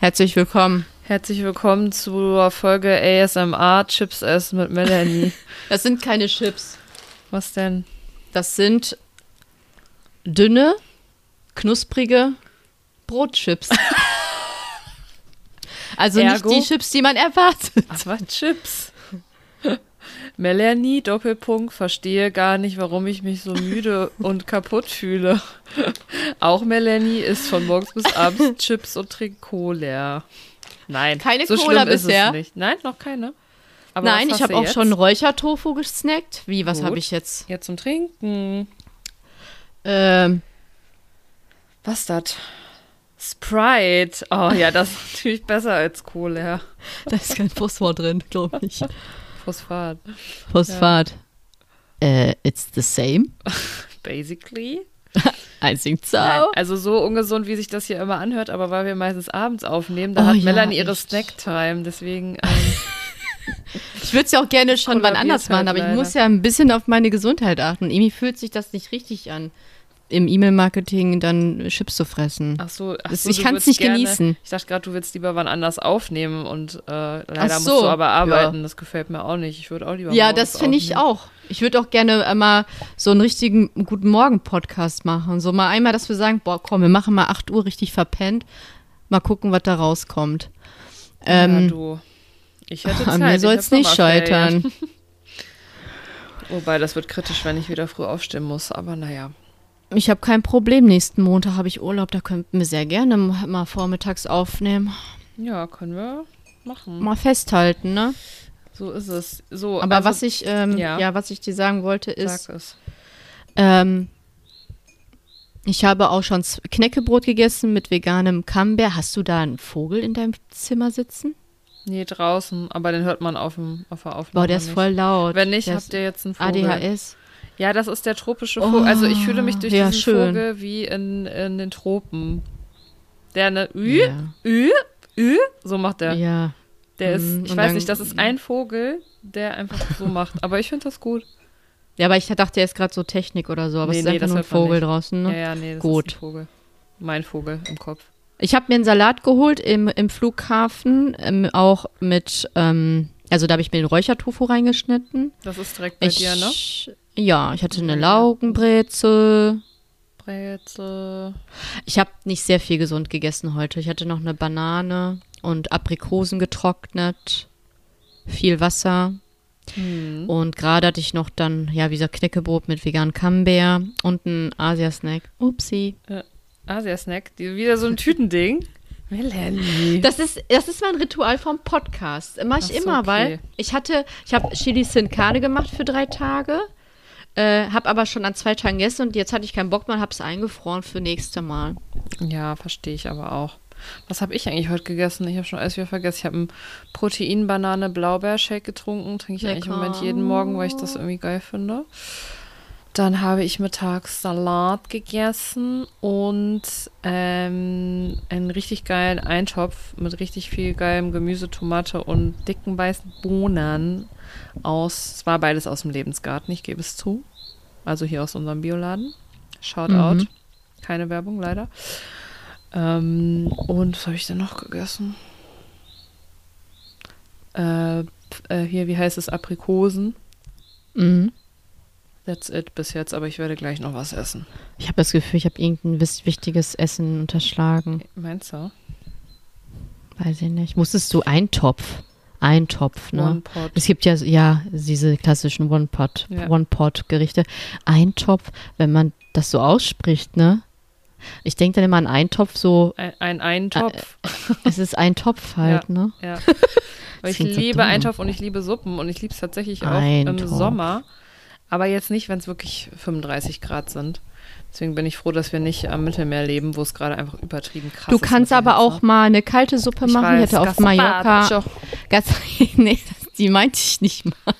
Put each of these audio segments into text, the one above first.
Herzlich willkommen. Herzlich willkommen zur Folge ASMR Chips Essen mit Melanie. Das sind keine Chips. Was denn? Das sind dünne, knusprige Brotchips. Also Ergo? nicht die Chips, die man erwartet. Aber Chips. Melanie, Doppelpunkt, verstehe gar nicht, warum ich mich so müde und kaputt fühle. Auch Melanie isst von morgens bis abends Chips und trinkt Cola. Nein, Keine so Cola ist bisher? Nein, noch keine. Aber Nein, ich habe auch jetzt? schon Räuchertofu gesnackt. Wie, was habe ich jetzt? Jetzt zum Trinken. Ähm, Was das? Sprite. Oh ja, das ist natürlich besser als Cola. da ist kein Phosphor drin, glaube ich. Phosphat. Phosphat. Äh, it's the same. Basically. I think so. Nein, also so ungesund, wie sich das hier immer anhört, aber weil wir meistens abends aufnehmen, da Oh hat ja, Melanie ihre. Snacktime. Deswegen, ähm, Ich würde es ja auch gerne schon wann anders machen, halt aber ich leider. muss ja ein bisschen auf meine Gesundheit achten. Irgendwie fühlt sich das nicht richtig an, im E-Mail-Marketing dann Chips zu fressen. ach so, ach so ich kann's würdest nicht gerne, genießen. Ich dachte gerade, du willst lieber wann anders aufnehmen und äh, leider Ach musst so, du aber arbeiten. ja. Das gefällt mir auch nicht. Ich würde auch lieber Ja, das finde ich auch. Ich würde auch gerne mal so einen richtigen Guten Morgen-Podcast machen. So mal einmal, dass wir sagen, boah, komm, wir machen mal 8 Uhr richtig verpennt. Mal gucken, was da rauskommt. ja, Ähm, du. Ich hätte Zeit. an mir soll es nicht scheitern. Wobei, das wird kritisch, wenn ich wieder früh aufstehen muss. Aber naja. Ich habe kein Problem. Nächsten Montag habe ich Urlaub. Da könnten wir sehr gerne mal vormittags aufnehmen. Ja, können wir machen. Mal festhalten, ne? So ist es. So, Aber also, was ich, ähm, ja. ja. was ich dir sagen wollte, ist, Sag es. ähm, ich habe auch schon Knäckebrot gegessen mit veganem Camembert. Hast du da einen Vogel in deinem Zimmer sitzen? Nee, draußen, aber den hört man auf, dem, auf der Aufnahme. Boah, der ist nicht. voll laut. Wenn nicht, der habt ihr jetzt einen Vogel. ADHS. Ja, das ist der tropische Vogel. also ich fühle mich durch ja, diesen schön. Vogel wie in, in den Tropen. Der eine Ü, Ja. Ü, Ü, so macht der. ja. Der ist, Mhm, ich und weiß dann- nicht, das ist ein Vogel, der einfach so macht. Aber ich finde das gut. Ja, aber ich dachte, er ist gerade so Technik oder so, aber Nee, es ist nee, einfach nur ein Vogel draußen. Ne? Ja, ja, nee, das Gut. ist ein Vogel. Mein Vogel im Kopf. Ich habe mir einen Salat geholt im, im Flughafen, ähm, auch mit, ähm, also da habe ich mir den Räuchertofu reingeschnitten. Das ist direkt bei ich, dir, ne? Ja, ich hatte eine. Laugenbrezel. Brezel. Ich habe nicht sehr viel gesund gegessen heute. Ich hatte noch eine Banane und Aprikosen getrocknet, viel Wasser. Hm. Und gerade hatte ich noch dann, ja, wie gesagt, Knäckebrot mit veganem Camembert und ein Asia-Snack. Upsi. Asia-Snack. Die- Wieder so ein Tütending. Melanie. Das ist, das ist mein Ritual vom Podcast. Mache ich so, immer, weil okay. ich hatte, ich habe Chili Sin Carne gemacht für drei Tage, äh, habe aber schon an zwei Tagen gegessen und jetzt hatte ich keinen Bock mehr und habe es eingefroren für nächste Mal. Ja, verstehe ich aber auch. Was habe ich eigentlich heute gegessen? Ich habe schon alles wieder vergessen. Ich habe einen Protein-Banane-Blaubeer-Shake getrunken. Trinke ich eigentlich im Moment Lecker. jeden Morgen, weil ich das irgendwie geil finde. Dann habe ich mittags Salat gegessen und ähm, einen richtig geilen Eintopf mit richtig viel geilem Gemüse, Tomate und dicken weißen Bohnen aus. Es war beides aus dem Lebensgarten, ich gebe es zu. Also hier aus unserem Bioladen. Shoutout. Mhm. Keine Werbung, leider. Ähm, und was habe ich denn noch gegessen? Äh, äh, hier, wie heißt es? Aprikosen. Mhm. That's it bis jetzt, aber ich werde gleich noch was essen. Ich habe das Gefühl, ich habe irgendein wichtiges Essen unterschlagen. Meinst du? Weiß ich nicht. Musstest du Eintopf? Eintopf, ne? One Pot. Es gibt ja, ja, diese klassischen One-Pot, Ja. One-Pot-Gerichte. Eintopf, wenn man das so ausspricht, ne? Ich denke dann immer an Eintopf, so, Ein, ein Eintopf. es ist ein Topf halt, ne? ja. Weil ich so liebe dumm. Eintopf und ich liebe Suppen und ich liebe es tatsächlich auch Eintopf. im Sommer. Aber jetzt nicht, wenn es wirklich 35 Grad sind. Deswegen bin ich froh, dass wir nicht am Mittelmeer leben, wo es gerade einfach übertrieben krass Du ist. kannst mit der aber auch Hitze. mal eine kalte Suppe Ich machen. Ich weiß, hatte auf. Mallorca. Gas nee, die meinte ich nicht mal.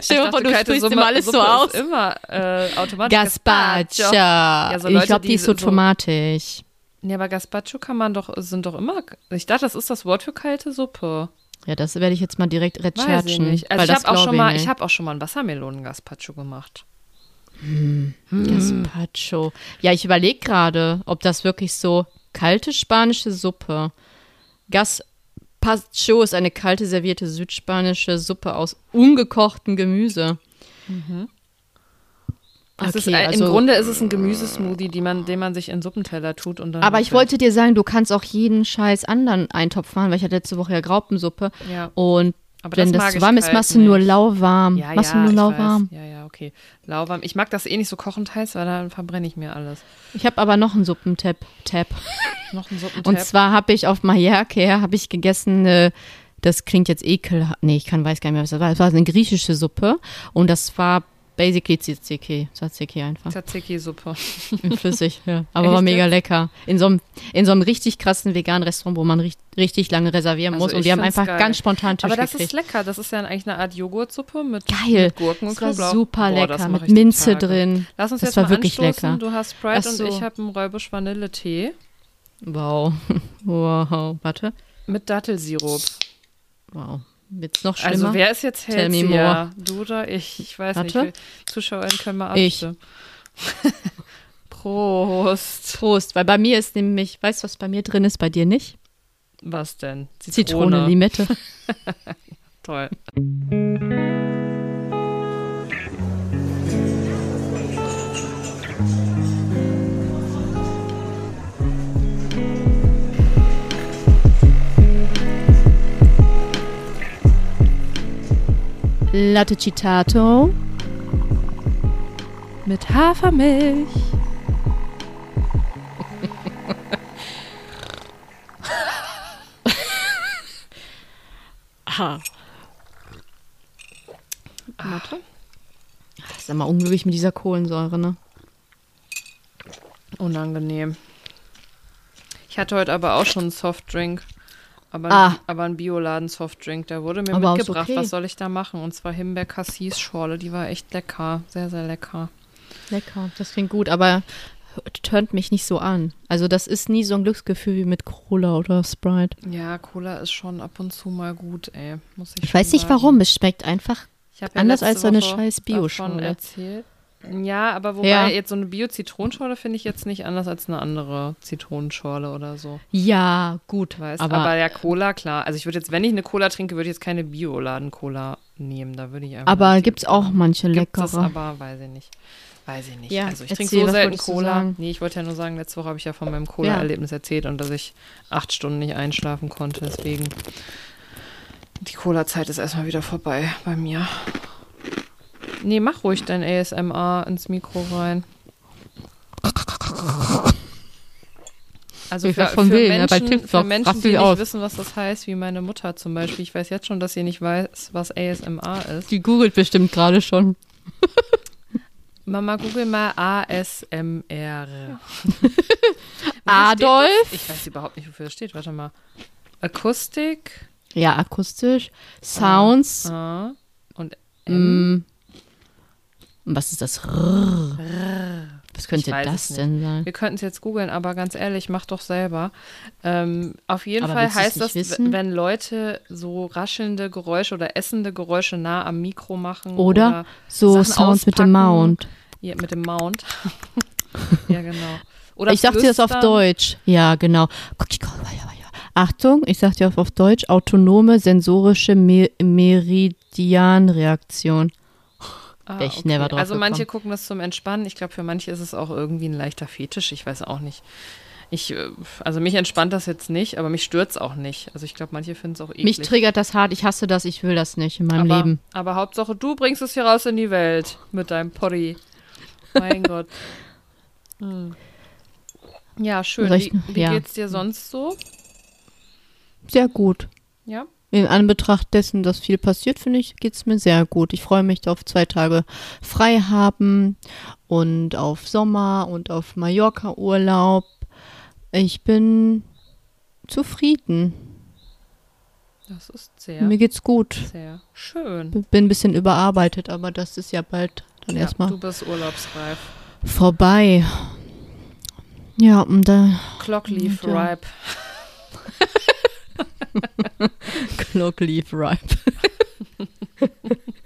Stell dir vor, du sprichst immer alles so Suppe aus. Ist immer äh, automatisch Gazpacho. Ja, so Leute, ich glaube, die die ist so so- tomatisch. Ja, aber Gazpacho kann man doch, sind doch immer. Ich dachte, das ist das Wort für kalte Suppe. Ja, das werde ich jetzt mal direkt ich recherchen. Also ich das habe auch schon mal, ich habe auch schon mal ein Wassermelonen-Gazpacho gemacht. Gazpacho. Ja, ich überlege gerade, ob das wirklich so Kalte spanische Suppe. Gazpacho ist eine kalte servierte südspanische Suppe aus ungekochtem Gemüse. Ist Okay, ein, also- Im Grunde ist es ein Gemüsesmoothie, die man, den man sich in Suppenteller tut. Und dann Aber ich wollte dir sagen, du kannst auch jeden scheiß anderen Eintopf machen, weil ich hatte letzte Woche ja Graupensuppe. Ja. Und Aber wenn das das, warm ist, kalt machst du nur lauwarm. Ja, machst ja, du nur lauwarm. Ja, ja, okay. Lauwarm. Ich mag das eh nicht so kochend heiß, weil dann verbrenne ich mir alles. Ich habe aber noch einen Suppentab. Tab. Noch ein Suppentab. Und zwar habe ich auf Mallorca habe ich gegessen, äh, das klingt jetzt ekel, nee, ich kann weiß gar nicht mehr, was das war. Es war eine griechische Suppe und das war basically Tzatziki, Tzatziki einfach. Tzatziki-Suppe. Flüssig, ja. Aber Echt war mega lecker. In so einem, in so einem richtig krassen veganen Restaurant, wo man richtig, richtig lange reservieren Also muss. Und wir haben einfach geil. ganz spontan Tisch Aber das gekriegt. ist lecker. Das ist ja eigentlich eine Art Joghurtsuppe mit, Geil. mit Gurken und Das war Knoblauch. super Boah, lecker, mit die Minze Tage. drin. Lass uns Das jetzt war mal wirklich anstoßen. lecker. Du hast Sprite Ach und so. ich habe einen Räubusch Vanilletee Wow. Wow. Warte. mit Dattelsirup. Wow. Wird's noch schlimmer? Also wer ist jetzt healthier? Du oder ich? Ich weiß Warte. nicht. ZuschauerInnen können mal Ich. abstimmen. Prost. Prost, weil bei mir ist nämlich, weißt du, was bei mir drin ist, bei dir nicht? Was denn? Zitrone, Limette. Toll. Latte Citato. Mit Hafermilch. Aha. Warte. Das ist immer unglücklich mit dieser Kohlensäure, ne? Unangenehm. Ich hatte heute aber auch schon einen Softdrink. Aber, Ah. aber einen Bioladen-Softdrink. Der wurde mir Aber mitgebracht. okay. Was soll ich da machen? Und zwar Himbeer-Cassis-Schorle. Die war echt lecker. Sehr, sehr lecker. Lecker, das klingt gut, aber tönt mich nicht so an. Also das ist nie so ein Glücksgefühl wie mit Cola oder Sprite. Ja, Cola ist schon ab und zu mal gut, ey. Muss ich Ich weiß nicht warum, es schmeckt einfach. Anders als so eine scheiß davon Bio-Schorle. erzählt. Ja, aber wobei Ja. jetzt so eine Bio-Zitronenschorle finde ich jetzt nicht anders als eine andere Zitronenschorle oder so. Ja, gut, Weißt? aber, Aber, ja, Cola, klar. Also ich würde jetzt, wenn ich eine Cola trinke, würde ich jetzt keine Bioladen-Cola nehmen. Da würde ich einfach. aber die- gibt's auch manche Gibt es, leckere. aber weiß ich nicht. Weiß ich nicht. Ja, also ich erzähl, trinke so selten Cola. Nee, ich wollte ja nur sagen, letzte Woche habe ich ja von meinem Cola-Erlebnis erzählt und dass ich acht Stunden nicht einschlafen konnte. Deswegen, die Cola-Zeit ist erstmal wieder vorbei bei mir. Nee, mach ruhig dein ASMR ins Mikro rein. Also Ich für, von für, Willen, ja, bei Menschen, TikTok für Menschen, die nicht aus. wissen, was das heißt, wie meine Mutter zum Beispiel. Ich weiß jetzt schon, dass sie nicht weiß, was ASMR ist. Die googelt bestimmt gerade schon. Mama, google mal ASMR. Adolf? Ich weiß überhaupt nicht, wofür das steht. Warte mal. Akustik. Ja, akustisch. Sounds. A, und M. Mm. Und Was ist das? Was könnte das denn sein? Wir könnten es jetzt googeln, aber ganz ehrlich, mach doch selber. Ähm, auf jeden Aber Fall heißt das, wissen? wenn Leute so raschelnde Geräusche oder essende Geräusche nah am Mikro machen. Oder so Sachen Sounds mit dem. Mount. Ja, mit dem Mount. ja, genau. Oder ich sag dir das auf. Deutsch. Ja, genau. Achtung, ich sag dir auf, auf Deutsch, autonome sensorische Me Meridianreaktion. Ah, ich never drauf Also manche gekommen. gucken das zum Entspannen. Ich glaube, für manche ist es auch irgendwie ein leichter Fetisch. Ich weiß auch nicht. Ich, äh, also mich entspannt das jetzt nicht, aber mich stört es auch nicht. Also ich glaube, manche finden es auch eklig. Mich triggert das hart, ich hasse das, ich will das nicht in meinem aber, Leben. Aber Hauptsache, du bringst es hier raus in die Welt mit deinem Potty. Mein Gott. Hm. Ja, schön. Recht- Wie, wie ja. geht's dir sonst so? Sehr gut. Ja? In Anbetracht dessen, dass viel passiert, finde ich, geht es mir sehr gut. Ich freue mich auf zwei Tage frei haben und auf Sommer und auf Mallorca-Urlaub. Ich bin zufrieden. Das ist sehr, Mir geht's gut. sehr schön. Bin ein bisschen überarbeitet, aber das ist ja bald dann Ja, erstmal du bist urlaubsreif. vorbei. Ja, und da Clockleaf Und, ja. ripe. Clock Leaf Ripe.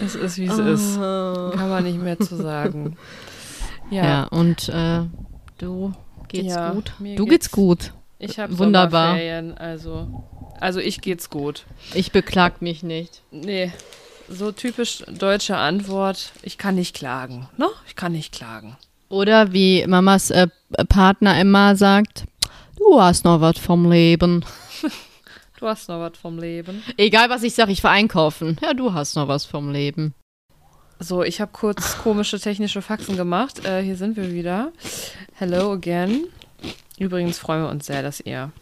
Es ist, wie es ist. Kann man nicht mehr zu sagen. Ja, Ja. und äh, du geht's Ja, gut? Du geht's- geht's gut. Ich habe Wunderbar. Also, also ich geht's gut. Ich beklag mich nicht. Nee, so typisch deutsche Antwort, ich kann nicht klagen. Ne? Ich kann nicht klagen. Oder wie Mamas äh, Partner immer sagt, du hast noch was vom Leben. Du hast noch was vom Leben. Egal, was ich sage, ich war einkaufen. Ja, du hast noch was vom Leben. So, ich habe kurz komische technische Faxen gemacht. Äh, hier sind wir wieder. Hello again. Übrigens freuen wir uns sehr, dass ihr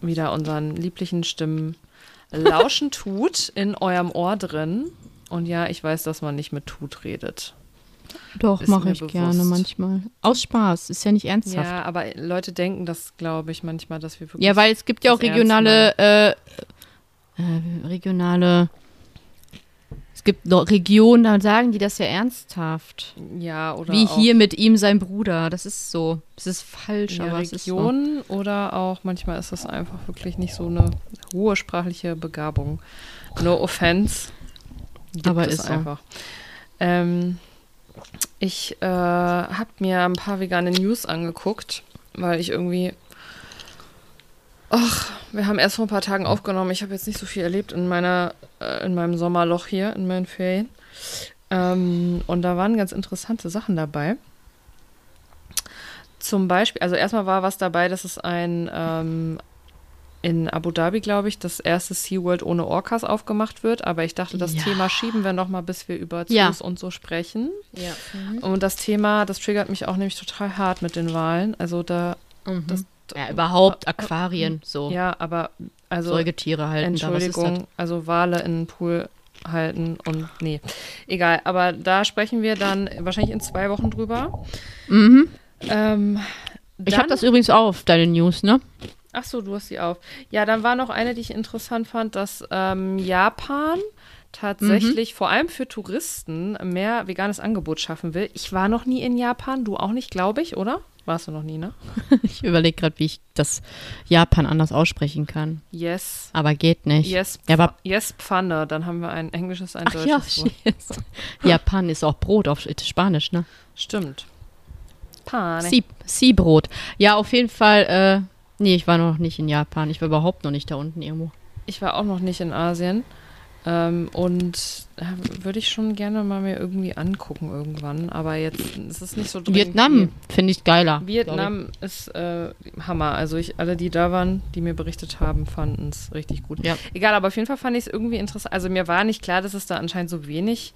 wieder unseren lieblichen Stimmen lauschen tut in eurem Ohr drin. Und ja, ich weiß, dass man nicht mit tut redet. Doch, mache ich bewusst. gerne manchmal. Aus Spaß, ist ja nicht ernsthaft. Ja, aber Leute denken das, glaube ich, manchmal, dass wir wirklich. Ja, weil es gibt ja auch regionale, äh, äh, regionale, es gibt noch Regionen, da sagen die das ja ernsthaft. Ja, oder Wie hier mit ihm sein Bruder. Das ist so. Das ist falsch, aber es ist so. Region oder auch manchmal ist das einfach wirklich nicht so eine hohe sprachliche Begabung. No offense. Gibt Aber es ist so. einfach. Ähm, ich äh, habe mir ein paar vegane News angeguckt, weil ich irgendwie. Ach, wir haben erst vor ein paar Tagen aufgenommen. Ich habe jetzt nicht so viel erlebt in meiner, äh, in meinem Sommerloch hier, in meinen Ferien. Ähm, und da waren ganz interessante Sachen dabei. Zum Beispiel, also erstmal war was dabei, dass es ein ähm, in Abu Dhabi, glaube ich, das erste SeaWorld ohne Orcas aufgemacht wird. Aber ich dachte, das Ja. Thema schieben wir noch mal, bis wir über Zoos Ja. und so sprechen. Ja. Und das Thema, das triggert mich auch nämlich total hart mit den Walen. Also da, Mhm. das, ja, überhaupt Aquarien, so. ja, aber also Säugetiere halten Entschuldigung, also Wale in den Pool halten und nee, egal. Aber da sprechen wir dann wahrscheinlich in zwei Wochen drüber. Mhm. Ähm, Ich habe das übrigens auch auf deine News, ne? Ach so, du hast sie auf. Ja, dann war noch eine, die ich interessant fand, dass ähm, Japan tatsächlich vor allem für Touristen mehr veganes Angebot schaffen will. Ich war noch nie in Japan, du auch nicht, glaube ich, oder? Warst du noch nie, ne? Ich überlege gerade, wie ich das Japan anders aussprechen kann. Yes. Aber geht nicht. Yes, Ja, aber- yes, Pfanne. Dann haben wir ein englisches, ein Ach ja, deutsches Wort. shit. Japan ist auch Brot auf Spanisch, ne? Stimmt. Pane. Sie- Sie-Brot. Ja, auf jeden Fall. Äh, nee, ich war noch nicht in Japan. Ich war überhaupt noch nicht da unten irgendwo. Ich war auch noch nicht in Asien. Ähm, und äh, würde ich schon gerne mal mir irgendwie angucken irgendwann. Aber jetzt ist es nicht so dringend Vietnam finde ich geiler. Vietnam ist äh, Hammer. Also ich, alle, die da waren, die mir berichtet haben, fanden es richtig gut. Ja. Egal, aber auf jeden Fall fand ich es irgendwie interessant. Also mir war nicht klar, dass es da anscheinend so wenig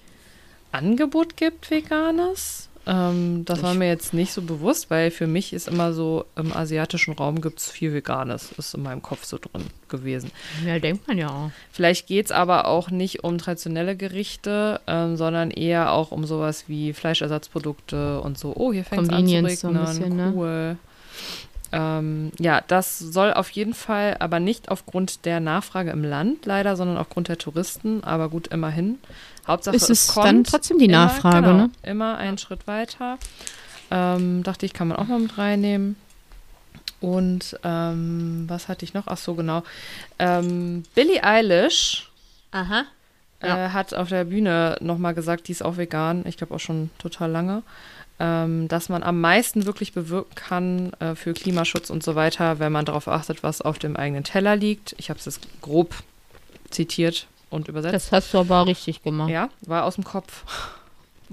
Angebot gibt, veganes. Ähm, das war Ich- mir jetzt nicht so bewusst, weil für mich ist immer so, im asiatischen Raum gibt es viel Veganes. Ist in meinem Kopf so drin gewesen. Ja, denkt man ja auch. Vielleicht geht es aber auch nicht um traditionelle Gerichte, ähm, sondern eher auch um sowas wie Fleischersatzprodukte und so. Oh, hier fängt es an zu Convenience so ein regnen. bisschen, ne? cool. Ähm, ja, das soll auf jeden Fall, aber nicht aufgrund der Nachfrage im Land leider, sondern aufgrund der Touristen. Aber gut, immerhin. Hauptsache Ist es es kommt. dann trotzdem die Immer, Nachfrage, genau, ne? Immer einen Schritt weiter. Ähm, dachte ich, kann man auch mal mit reinnehmen. Und ähm, was hatte ich noch? Ach so, genau. Ähm, Billie Eilish Aha. Ja. äh, hat auf der Bühne nochmal gesagt, die ist auch vegan, ich glaube auch schon total lange, ähm, dass man am meisten wirklich bewirken kann äh, für Klimaschutz und so weiter, wenn man darauf achtet, was auf dem eigenen Teller liegt. Ich habe es jetzt grob zitiert und übersetzt. Das hast du aber richtig gemacht. ja, war aus dem Kopf.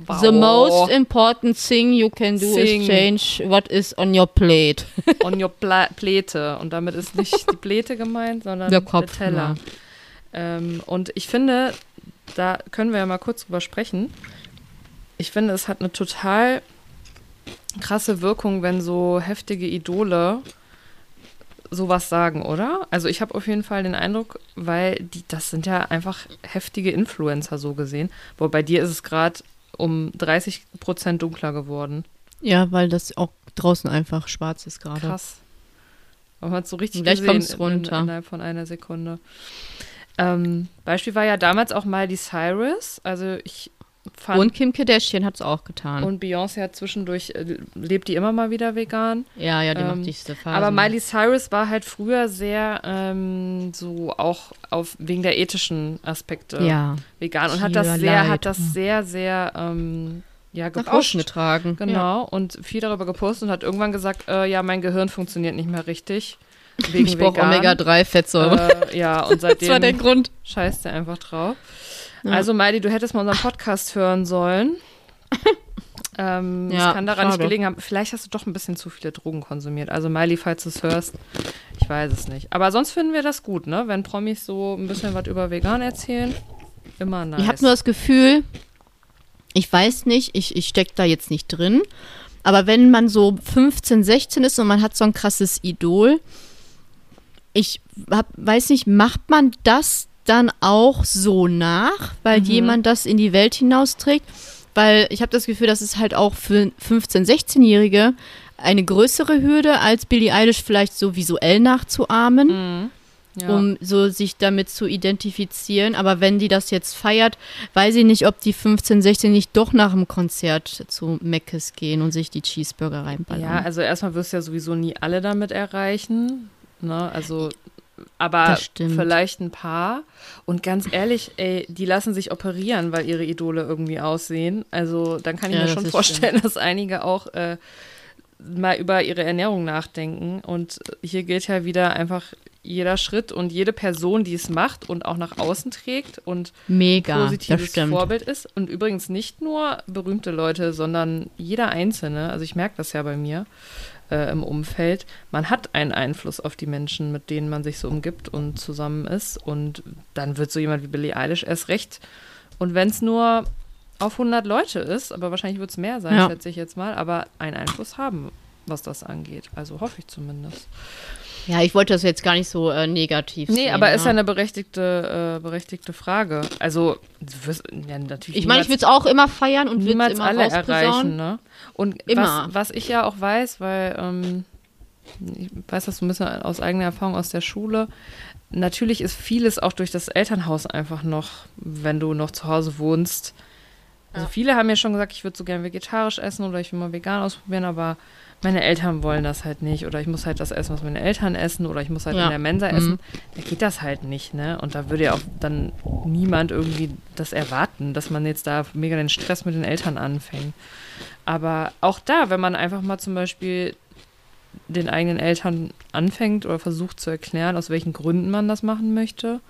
Wow. The most important thing you can do Thing. is change what is on your plate. on your Pla Pläte. Und damit ist nicht die Pläte gemeint, sondern Der Kopf, Teller. Ähm, und ich finde, da können wir ja mal kurz drüber sprechen. Ich finde, es hat eine total krasse Wirkung, wenn so heftige Idole sowas sagen, oder? Also ich habe auf jeden Fall den Eindruck, weil die, das sind ja einfach heftige Influencer so gesehen. Wo bei dir ist es gerade um 30 Prozent dunkler geworden. Ja, weil das auch draußen einfach schwarz ist gerade. Krass. Man hat so richtig gleich gesehen kommt's runter. In, innerhalb von einer Sekunde. Ähm, Beispiel war ja damals auch Miley Cyrus. Also ich fand Und Kim Kardashian hat es auch getan. und Beyoncé hat zwischendurch äh, lebt die immer mal wieder vegan. ja, ja, die ähm, macht diese Phase. Aber Miley Cyrus war halt früher sehr ähm, so auch auf wegen der ethischen Aspekte Ja. vegan und hat das sehr, hat das sehr, sehr ähm, ja, nach gepusht. außen getragen. Genau, Ja. und viel darüber gepostet und hat irgendwann gesagt, äh, ja, mein Gehirn funktioniert nicht mehr richtig. Wegen Ich brauche vegan. Omega-3-Fettsäure. Äh, ja, und das war der seitdem Grund. scheißt er einfach drauf. Ja. Also, Meidi, du hättest mal unseren Podcast hören sollen. ähm, Ja, das kann daran nicht schade. gelegen haben. Vielleicht hast du doch ein bisschen zu viele Drogen konsumiert. Also, Miley, falls du es hörst, ich weiß es nicht. Aber sonst finden wir das gut, ne? Wenn Promis so ein bisschen was über vegan erzählen. Immer nice. Ich habe nur das Gefühl, ich weiß nicht, ich, ich stecke da jetzt nicht drin, aber wenn man so 15, 16 ist und man hat so ein krasses Idol, ich hab, weiß nicht, macht man das dann auch so nach, weil jemand das in die Welt hinausträgt? Weil ich habe das Gefühl, das ist halt auch für 15-, 16-Jährige eine größere Hürde, als Billie Eilish vielleicht so visuell nachzuahmen Mhm. Ja. um so sich damit zu identifizieren. Aber wenn die das jetzt feiert, weiß ich nicht, ob die 15, 16 nicht doch nach dem Konzert zu Meckes gehen und sich die Cheeseburger reinballern. Ja, also erstmal wirst du ja sowieso nie alle damit erreichen. Ne? Also, aber stimmt. vielleicht ein paar. Und ganz ehrlich, ey, die lassen sich operieren, weil ihre Idole irgendwie aussehen. Also dann kann ich Ja, mir schon vorstellen, dass einige auch äh, mal über ihre Ernährung nachdenken. Und hier gilt ja wieder einfach jeder Schritt und jede Person, die es macht und auch nach außen trägt und Mega, positives stimmt. Vorbild ist. Und übrigens nicht nur berühmte Leute, sondern jeder Einzelne. Also ich merke das ja bei mir äh, im Umfeld. Man hat einen Einfluss auf die Menschen, mit denen man sich so umgibt und zusammen ist. Und dann wird so jemand wie Billie Eilish erst recht. Und wenn es nur auf 100 Leute ist, aber wahrscheinlich wird es mehr sein, Ja. schätze ich jetzt mal, aber einen Einfluss haben, was das angeht. Also hoffe ich zumindest. Ja, ich wollte das jetzt gar nicht so äh, negativ Nee, sehen. aber ist ja ne? eine berechtigte, äh, berechtigte Frage. Also, du wirst ja, natürlich. Ich meine, ich würde es auch immer feiern und würde es immer alle erreichen, ne? Und Immer. Was, was ich ja auch weiß, weil ähm, ich weiß das so ein bisschen aus eigener Erfahrung aus der Schule. Natürlich ist vieles auch durch das Elternhaus einfach noch, wenn du noch zu Hause wohnst. Also viele haben mir schon gesagt, ich würde so gern vegetarisch essen oder ich will mal vegan ausprobieren, aber meine Eltern wollen das halt nicht oder ich muss halt das essen, was meine Eltern essen oder ich muss halt Ja. in der Mensa Mhm. essen. Da geht das halt nicht, ne? Und da würde ja auch dann niemand irgendwie das erwarten, dass man jetzt da mega den Stress mit den Eltern anfängt. Aber auch da, wenn man einfach mal zum Beispiel den eigenen Eltern anfängt oder versucht zu erklären, aus welchen Gründen man das machen möchte,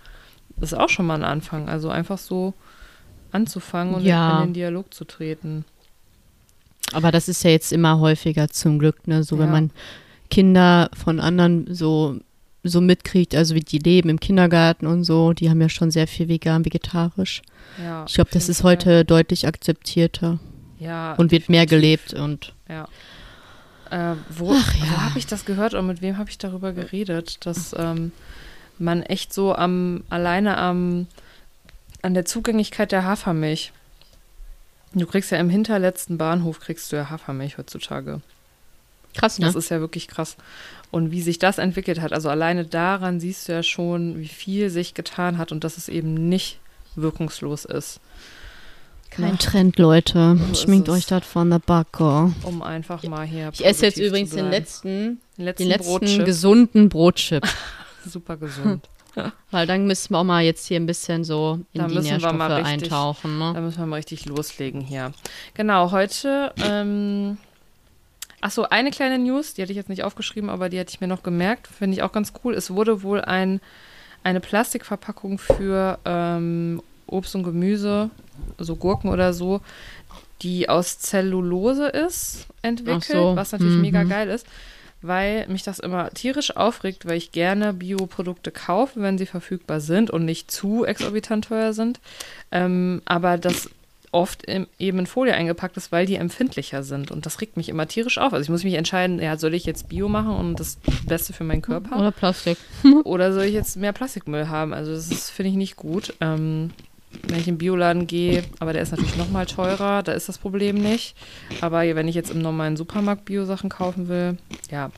ist auch schon mal ein Anfang. Also einfach so anzufangen und Ja. in den Dialog zu treten. Aber das ist ja jetzt immer häufiger zum Glück, ne? So wenn Ja. man Kinder von anderen so so mitkriegt, also wie die leben im Kindergarten und so, die haben ja schon sehr viel vegan, vegetarisch. Ja, Ich glaube, das ist heute deutlich akzeptierter ja, und wird mehr gelebt und Ja. Äh, wo Ach ja. wo habe ich das gehört und mit wem habe ich darüber geredet, dass ähm, man echt so am alleine am an der Zugänglichkeit der Hafermilch. Du kriegst ja im hinterletzten Bahnhof kriegst du ja Hafermilch heutzutage. krass, ne? Das ist ja wirklich krass. Und wie sich das entwickelt hat, also alleine daran siehst du ja schon, wie viel sich getan hat und dass es eben nicht wirkungslos ist, Kein Na, Trend, Leute. So Schminkt euch das von der Backe. um einfach mal hier. Ich esse jetzt übrigens den letzten, den letzten, den letzten Brotchip. gesunden Brotchip. Super gesund. Weil dann müssen wir auch mal jetzt hier ein bisschen so in Da die Nährstoffe richtig- eintauchen. Da Ne? müssen wir mal richtig loslegen hier. Genau, heute. Ähm, Achso, eine kleine News, die hatte ich jetzt nicht aufgeschrieben, aber die hatte ich mir noch gemerkt. Finde ich auch ganz cool. Es wurde wohl ein, eine Plastikverpackung für ähm, Obst und Gemüse, so Gurken oder so, die aus Zellulose ist, entwickelt, so, was natürlich mhm. mega geil ist, weil mich das immer tierisch aufregt, weil ich gerne Bioprodukte kaufe, wenn sie verfügbar sind und nicht zu exorbitant teuer sind. Ähm, aber das oft im, eben in Folie eingepackt ist, weil die empfindlicher sind. Und das regt mich immer tierisch auf. Also ich muss mich entscheiden, ja, soll ich jetzt Bio machen und das Beste für meinen Körper? Oder Plastik. Oder soll ich jetzt mehr Plastikmüll haben? Also das finde ich, nicht gut. Ähm, wenn ich in den Bioladen gehe, aber der ist natürlich noch mal teurer, da ist das Problem nicht. Aber wenn ich jetzt im normalen Supermarkt Bio-Sachen kaufen will, ja.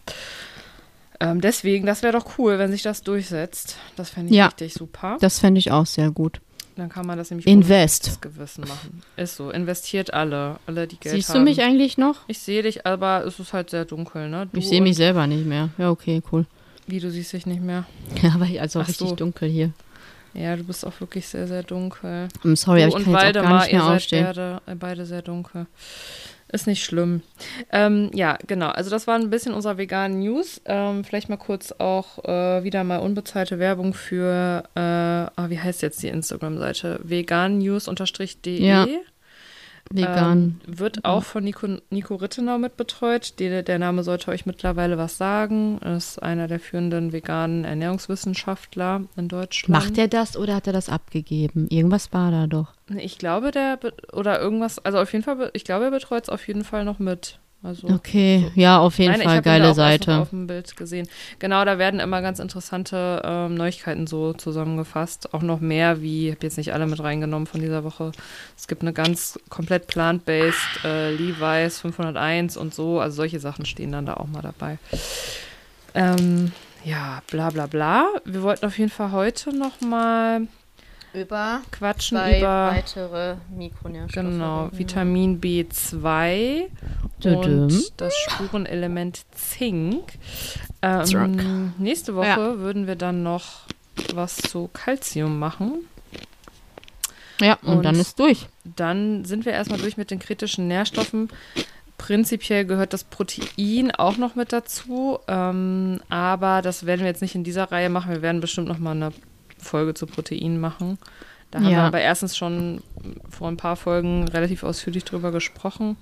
Ähm, deswegen, das wäre doch cool, wenn sich das durchsetzt. Das fände ich Ja. richtig super. Das fände ich auch sehr gut. Dann kann man das nämlich Invest. Gewissen machen. Ist so. Investiert alle. Alle, die Geld Siehst haben. du mich eigentlich noch? Ich sehe dich, aber es ist halt sehr dunkel, ne? Du Ich sehe mich selber nicht mehr. Ja, okay, cool. Wie, du siehst dich nicht mehr? Ja, aber also richtig so. dunkel hier. Ja, du bist auch wirklich sehr, sehr dunkel. I'm sorry, aber ich kann jetzt auch gar Waldemar, nicht mehr aufstehen. beide, äh, beide sehr dunkel. Ist nicht schlimm. Ähm, ja, genau. Also das waren ein bisschen unsere veganen News. Ähm, vielleicht mal kurz auch äh, wieder mal unbezahlte Werbung für, äh, ah, wie heißt jetzt die Instagram-Seite? vegannews-de. Ja. Vegan. Ähm, wird auch von Nico, Nico Rittenau mit betreut. Die, der Name sollte euch mittlerweile was sagen. Ist einer der führenden veganen Ernährungswissenschaftler in Deutschland. Macht er das oder hat er das abgegeben? Irgendwas war da doch. Ich glaube, der, oder irgendwas, also auf jeden Fall, ich glaube, er betreut es auf jeden Fall noch mit. Also, Okay, ja, auf jeden Nein, Fall geile Seite. auf dem Bild gesehen. Genau, da werden immer ganz interessante ähm, Neuigkeiten so zusammengefasst. Auch noch mehr, wie, ich habe jetzt nicht alle mit reingenommen von dieser Woche. Es gibt eine ganz komplett plant-based äh, Levi's 501 und so. Also solche Sachen stehen dann da auch mal dabei. Ähm, ja, bla bla bla. Wir wollten auf jeden Fall heute noch mal Über quatschen zwei über weitere Mikronährstoffe. Genau, reden. Vitamin B2 Tudum. und das Spurenelement Zink. Ähm, nächste Woche Ja. würden wir dann noch was zu Calcium machen. Ja, und, Und- dann ist durch. Dann sind wir erstmal durch mit den kritischen Nährstoffen. Prinzipiell gehört das Protein auch noch mit dazu, ähm, aber das werden wir jetzt nicht in dieser Reihe machen. Wir werden bestimmt noch mal eine Folge zu Protein machen. Da haben wir Ja. aber erstens schon vor ein paar Folgen relativ ausführlich drüber gesprochen.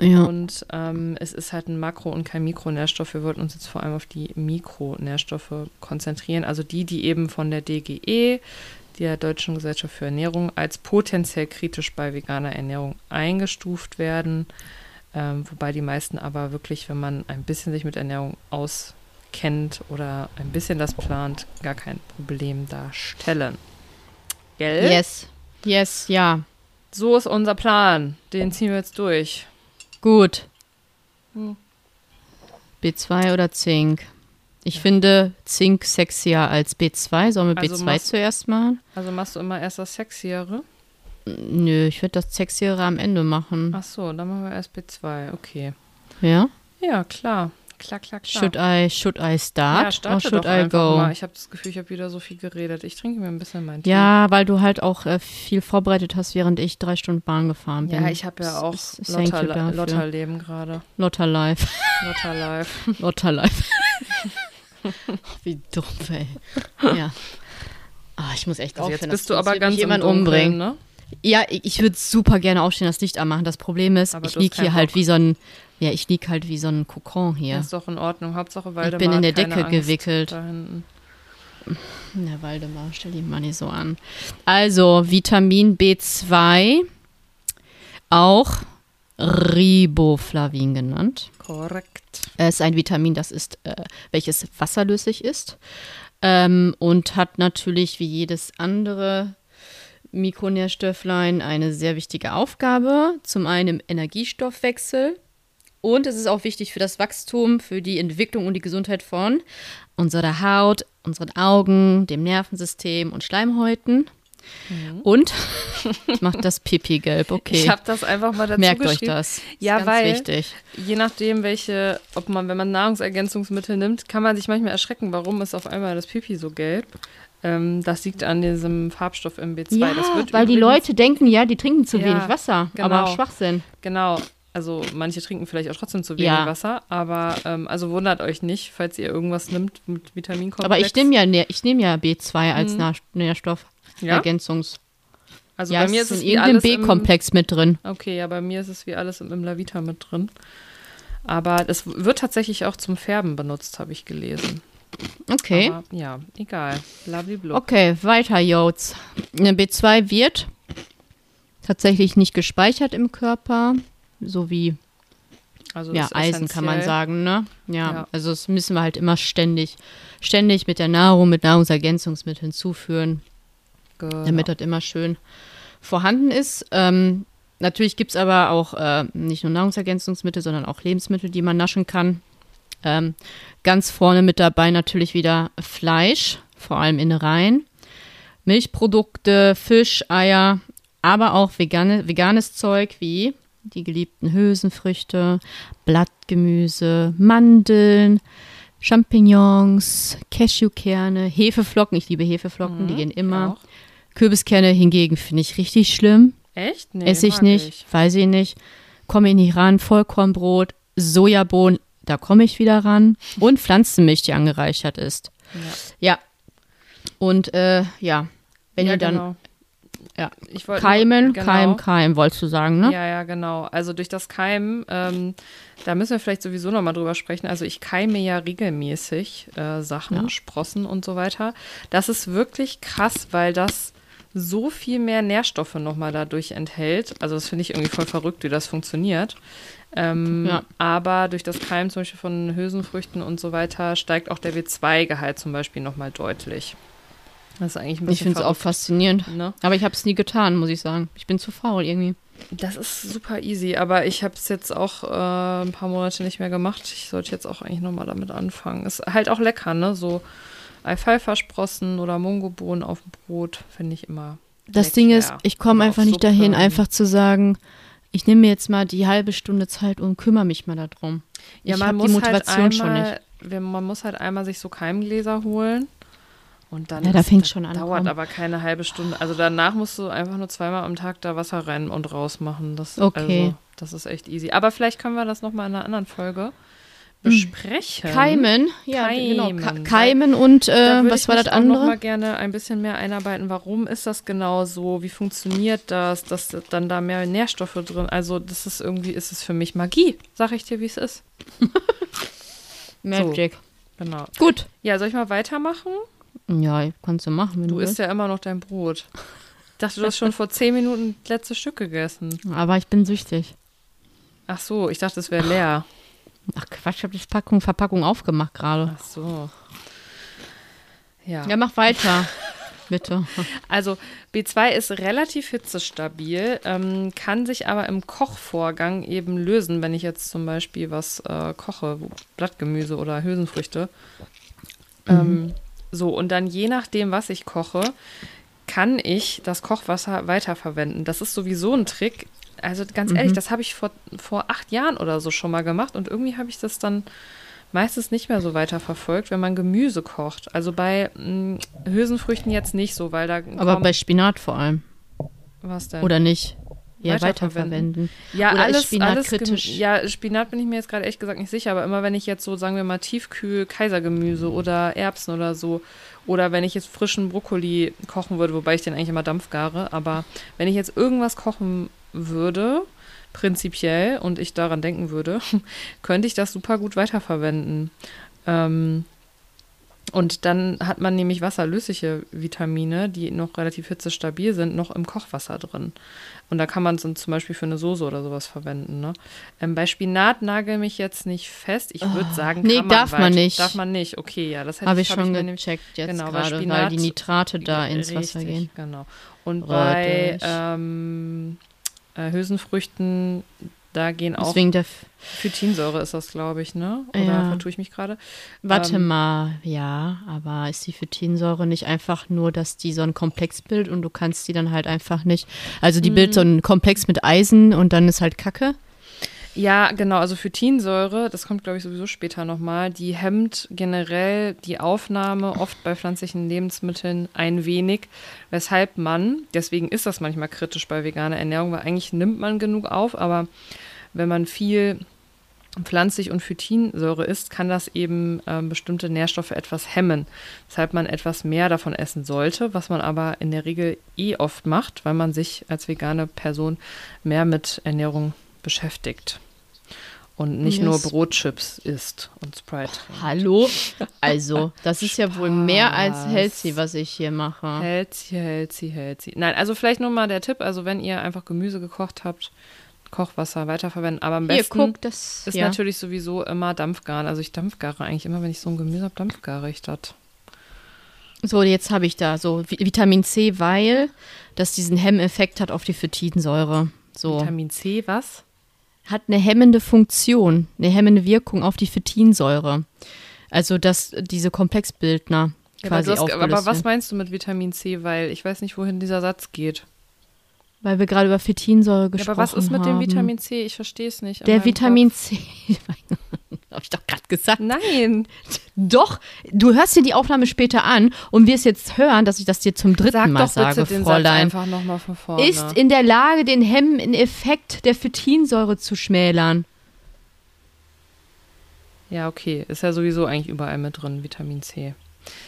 Ja. Und ähm, es ist halt ein Makro- und kein Mikronährstoff. Wir wollten uns jetzt vor allem auf die Mikronährstoffe konzentrieren. Also die, die eben von der DGE, der Deutschen Gesellschaft für Ernährung, als potenziell kritisch bei veganer Ernährung eingestuft werden. Ähm, wobei die meisten aber wirklich, wenn man ein bisschen sich mit Ernährung auskennt oder ein bisschen das plant, gar kein Problem darstellen. Gell? Yes. Yes, ja. So ist unser Plan. Den ziehen wir jetzt durch. Gut. Hm. B2 oder Zink? Ich finde Zink sexier als B2. Sollen wir Also B2 machst- zuerst machen? Also machst du immer erst das Sexiere? Nö, ich würde das Sexiere am Ende machen. Ach so, dann machen wir erst B2. Okay. Ja? Ja, klar. Klar, klar, klar. Should I, should I start ja, or should I go? mal. Ich habe das Gefühl, ich habe wieder so viel geredet. Ich trinke mir ein bisschen meinen Tee. Ja, weil du halt auch äh, viel vorbereitet hast, während ich drei Stunden Bahn gefahren bin. Ja, ich habe ja auch Lotter. Lotterleben gerade. Lotter Life. Lotter Live. Lotter Life. Wie dumm, ey. Ja. Ah, ich muss echt Also aufhören. jetzt bist du aber ganz jemand umbringen. ne? Ja, ich, würde super gerne aufstehen, das Licht anmachen. Das Problem ist, Aber ich du hast lieg hier halt Bock. wie so ein, ja, ich lieg halt wie so ein Kokon hier. Ist doch in Ordnung. Hauptsache Waldemar bin in der Decke Angst gewickelt. Da hinten. Na, Waldemar, stell dich mal nicht so an. Also, Vitamin B2, auch Riboflavin genannt. Korrekt. Es ist ein Vitamin, das ist, äh, welches wasserlöslich ist ähm, und hat natürlich wie jedes andere Mikronährstofflein eine sehr wichtige Aufgabe. Zum einen im Energiestoffwechsel und es ist auch wichtig für das Wachstum, für die Entwicklung und die Gesundheit von unserer Haut, unseren Augen, dem Nervensystem und Schleimhäuten. Und ich mache das Pipi gelb, okay. Mhm. Ich habe das einfach mal dazu Merkt euch das. Ist Ja, ganz weil- wichtig. Je nachdem, welche, ob man, wenn man Nahrungsergänzungsmittel nimmt, kann man sich manchmal erschrecken, warum ist auf einmal das Pipi so gelb. Ähm, das liegt an diesem Farbstoff MB2. Ja, das wird weil die Leute denken, ja, die trinken zu Ja, wenig Wasser. genau. Aber Schwachsinn. Genau. Also manche trinken vielleicht auch trotzdem zu wenig Ja. Wasser, aber ähm, also wundert euch nicht, falls ihr irgendwas nimmt mit Vitaminkomplex. Aber ich nehme ja, Nähr- ich nehm ja B2 als Mhm. Nah- Nährstoff. ja? Ergänzungs. Also ja, bei mir ist es wie alles B-Komplex mit drin. Okay, ja, bei mir ist es wie alles im, im Lavita mit drin. Aber es wird tatsächlich auch zum Färben benutzt, habe ich gelesen. Okay. Aber ja, egal. Blablabla. Okay, weiter, Jodes. Eine B2 wird tatsächlich nicht gespeichert im Körper, so wie Also ja, Eisen kann man sagen, ne? Ja, Ja. also das müssen wir halt immer ständig, ständig mit der Nahrung, mit Nahrungsergänzungsmitteln zuführen. Genau. damit das immer schön vorhanden ist. Ähm, natürlich gibt es aber auch äh, nicht nur Nahrungsergänzungsmittel, sondern auch Lebensmittel, die man naschen kann. Ähm, ganz vorne mit dabei natürlich wieder Fleisch, vor allem Innereien, Milchprodukte, Fisch, Eier, aber auch vegane, veganes Zeug wie die geliebten Hülsenfrüchte, Blattgemüse, Mandeln, Champignons, Cashewkerne, Hefeflocken. Ich liebe Hefeflocken, die Mhm, gehen immer. auch. Kürbiskerne hingegen finde ich richtig schlimm. Echt? Nee, Esse ich nicht, ich. weiß ich nicht. Komme ich nicht ran. Vollkornbrot, Sojabohnen, da komme ich wieder ran. Und Pflanzenmilch, die angereichert ist. Ja. Ja. Und äh, ja, wenn ja, ihr dann genau. Ja, Ich wollte keimen, genau. keim, keim, wolltest du sagen, ne? Ja, ja, genau. Also durch das Keimen, ähm, da müssen wir vielleicht sowieso nochmal drüber sprechen. Also ich keime ja regelmäßig äh, Sachen, Ja. Sprossen und so weiter. Das ist wirklich krass, weil das so viel mehr Nährstoffe nochmal dadurch enthält. Also das finde ich irgendwie voll verrückt, wie das funktioniert. Ähm, Ja. Aber durch das Keimen zum Beispiel von Hülsenfrüchten und so weiter steigt auch der B2-Gehalt zum Beispiel nochmal deutlich. Das ist eigentlich ein bisschen Ich finde es auch faszinierend. Ne? Aber ich habe es nie getan, muss ich sagen. Ich bin zu faul irgendwie. Das ist super easy, aber ich habe es jetzt auch äh, ein paar Monate nicht mehr gemacht. Ich sollte jetzt auch eigentlich nochmal damit anfangen. Ist halt auch lecker, ne? So Alfalfa-Sprossen oder Mungobohnen auf dem Brot finde ich immer. Das lecker. Ding ist, ich komme einfach nicht dahin, Suppe. einfach zu sagen, ich nehme mir jetzt mal die halbe Stunde Zeit und kümmere mich mal darum. Ja, ich man habe muss die Motivation halt schon einmal, nicht. wenn- Man muss halt einmal sich so Keimgläser holen. Und dann Ja, da fängt's schon an, Dauert komm. aber keine halbe Stunde. Also danach musst du einfach nur zweimal am Tag da Wasser rein und raus machen. Das, Okay. Also, das ist echt easy. Aber vielleicht können wir das nochmal in einer anderen Folge besprechen. Keimen, ja, genau. Keimen. Keimen und äh, würde was ich war das auch noch mal andere? gerne ein bisschen mehr einarbeiten. Warum ist das genau so? Wie funktioniert das? Dass dann da mehr Nährstoffe drin? Also das ist irgendwie, ist es für mich Magie. Sag ich dir, wie es ist. Magic. Genau. Gut. Ja, soll ich mal weitermachen? Ja, kannst du machen, wenn du, Du isst willst. ja immer noch dein Brot. Ich dachte, du hast schon vor zehn Minuten das letzte Stück gegessen. Aber ich bin süchtig. Ach so, ich dachte, es wäre leer. Ach Quatsch, ich habe die Packung, Verpackung aufgemacht gerade. Ach so. Ja. Ja, mach weiter. Bitte. Also B2 ist relativ hitzestabil, ähm, kann sich aber im Kochvorgang eben lösen, wenn ich jetzt zum Beispiel was äh, koche, Blattgemüse oder Hülsenfrüchte. Ähm, so, und dann je nachdem, was ich koche, kann ich das Kochwasser weiterverwenden. Das ist sowieso ein Trick. Also ganz ehrlich, das habe ich vor, vor acht Jahren oder so schon mal gemacht und irgendwie habe ich das dann meistens nicht mehr so weiterverfolgt, wenn man Gemüse kocht. Also bei mh, Hülsenfrüchten jetzt nicht so, weil da Aber bei Spinat vor allem. was denn? Oder nicht? Ja, Weiterverwenden. ja, oder alles, Spinat alles? Ja, Spinat bin ich mir jetzt gerade echt gesagt nicht sicher, aber immer wenn ich jetzt so, sagen wir mal, Tiefkühl Kaisergemüse oder Erbsen oder so, oder wenn ich jetzt frischen Brokkoli kochen würde, wobei ich den eigentlich immer dampfgare, aber wenn ich jetzt irgendwas kochen würde, prinzipiell, und ich daran denken würde, könnte ich das super gut weiterverwenden. Ähm, und dann hat man nämlich wasserlösliche Vitamine, die noch relativ hitzestabil sind, noch im Kochwasser drin. Und da kann man es zum Beispiel für eine Soße oder sowas verwenden. Ne? Ähm, bei Spinat nagel mich jetzt nicht fest. Ich würde sagen, Ah. Nee, kann darf man weit- nicht. Darf man nicht. Okay, ja, das hätte Habe ich hab schon nämlich- gecheckt jetzt Genau, weil gerade, weil Spinat- die Nitrate da ins Wasser Richtig, gehen. Genau. Und bei Richtig. ähm, äh, Hülsenfrüchten, da gehen auch Deswegen der. F- Phytinsäure ist das, glaube ich, ne? Oder Ja. vertue ich mich gerade? Warte Ähm, mal, ja, aber ist die Phytinsäure nicht einfach nur, dass die so ein Komplex bildet und du kannst die dann halt einfach nicht. Also die bildet so Mhm. einen Komplex mit Eisen und dann ist halt Kacke. Ja, genau. Also Phytinsäure, das kommt, glaube ich, sowieso später nochmal, die hemmt generell die Aufnahme oft bei pflanzlichen Lebensmitteln ein wenig, weshalb man, deswegen ist das manchmal kritisch bei veganer Ernährung, weil eigentlich nimmt man genug auf, aber wenn man viel pflanzlich und Phytinsäure isst, kann das eben ähm, bestimmte Nährstoffe etwas hemmen, weshalb man etwas mehr davon essen sollte, was man aber in der Regel eh oft macht, weil man sich als vegane Person mehr mit Ernährung beschäftigt und nicht Yes. nur Brotchips isst und Sprite trinkt. Hallo? Also, das ist ja wohl mehr als healthy, was ich hier mache. Healthy, healthy, healthy. Nein, also vielleicht nur mal der Tipp, also wenn ihr einfach Gemüse gekocht habt, Kochwasser weiterverwenden, aber am Hier, besten guck, das ist ja. natürlich sowieso immer Dampfgaren. Also ich dampfgare eigentlich immer, wenn ich so ein Gemüse habe, dampfgare ich das. So, jetzt habe ich da so Vi- Vitamin C, weil das diesen Hemmeffekt hat auf die Phytinsäure. So. Vitamin C, was? Hat eine hemmende Funktion, eine hemmende Wirkung auf die Phytinsäure. Also, dass diese Komplexbildner Ja, aber, quasi hast, aber was meinst du mit Vitamin C? Weil ich weiß nicht, wohin dieser Satz geht. Weil wir gerade über Phytinsäure Ja, gesprochen aber was ist mit dem haben. Vitamin C? Ich verstehe es nicht. Der Vitamin Kopf. C. Habe ich doch gerade gesagt. Nein. Doch, du hörst dir die Aufnahme später an und wirst jetzt hören, dass ich das dir zum dritten Sag Mal doch sage, bitte den Satz Fräulein. einfach nochmal von vorne. Ist in der Lage, den hemmenden Effekt der Phytinsäure zu schmälern. ja, okay. Ist ja sowieso eigentlich überall mit drin, Vitamin C.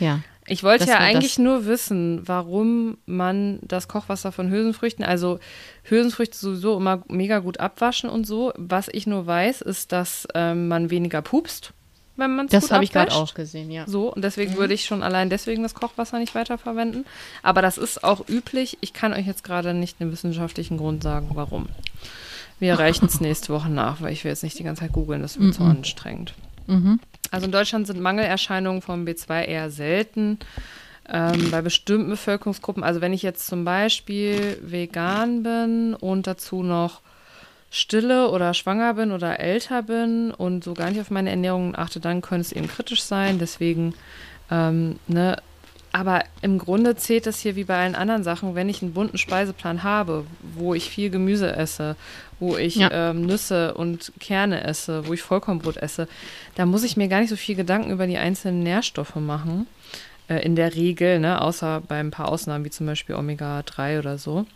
Ja. Ich wollte ja eigentlich nur wissen, warum man das Kochwasser von Hülsenfrüchten, also Hülsenfrüchte sowieso immer mega gut abwaschen und so. Was ich nur weiß, ist, dass ähm, man weniger pupst, wenn man es Das habe ich gerade auch gesehen, ja. So, und deswegen würde ich schon allein deswegen das Kochwasser nicht weiterverwenden. Aber das ist auch üblich. Ich kann euch jetzt gerade nicht den wissenschaftlichen Grund sagen, warum. Wir reichen es nächste Woche nach, weil ich will jetzt nicht die ganze Zeit googeln, das wird zu anstrengend. Mhm. Also in Deutschland sind Mangelerscheinungen vom B2 eher selten. Ähm, bei bestimmten Bevölkerungsgruppen, also wenn ich jetzt zum Beispiel vegan bin und dazu noch stille oder schwanger bin oder älter bin und so gar nicht auf meine Ernährung achte, dann könnte es eben kritisch sein. Deswegen, ähm, ne, aber im Grunde zählt das hier wie bei allen anderen Sachen, wenn ich einen bunten Speiseplan habe, wo ich viel Gemüse esse, wo ich Ja. ähm, Nüsse und Kerne esse, wo ich Vollkornbrot esse, da muss ich mir gar nicht so viel Gedanken über die einzelnen Nährstoffe machen. Äh, in der Regel, ne, außer bei ein paar Ausnahmen, wie zum Beispiel Omega-3 oder so.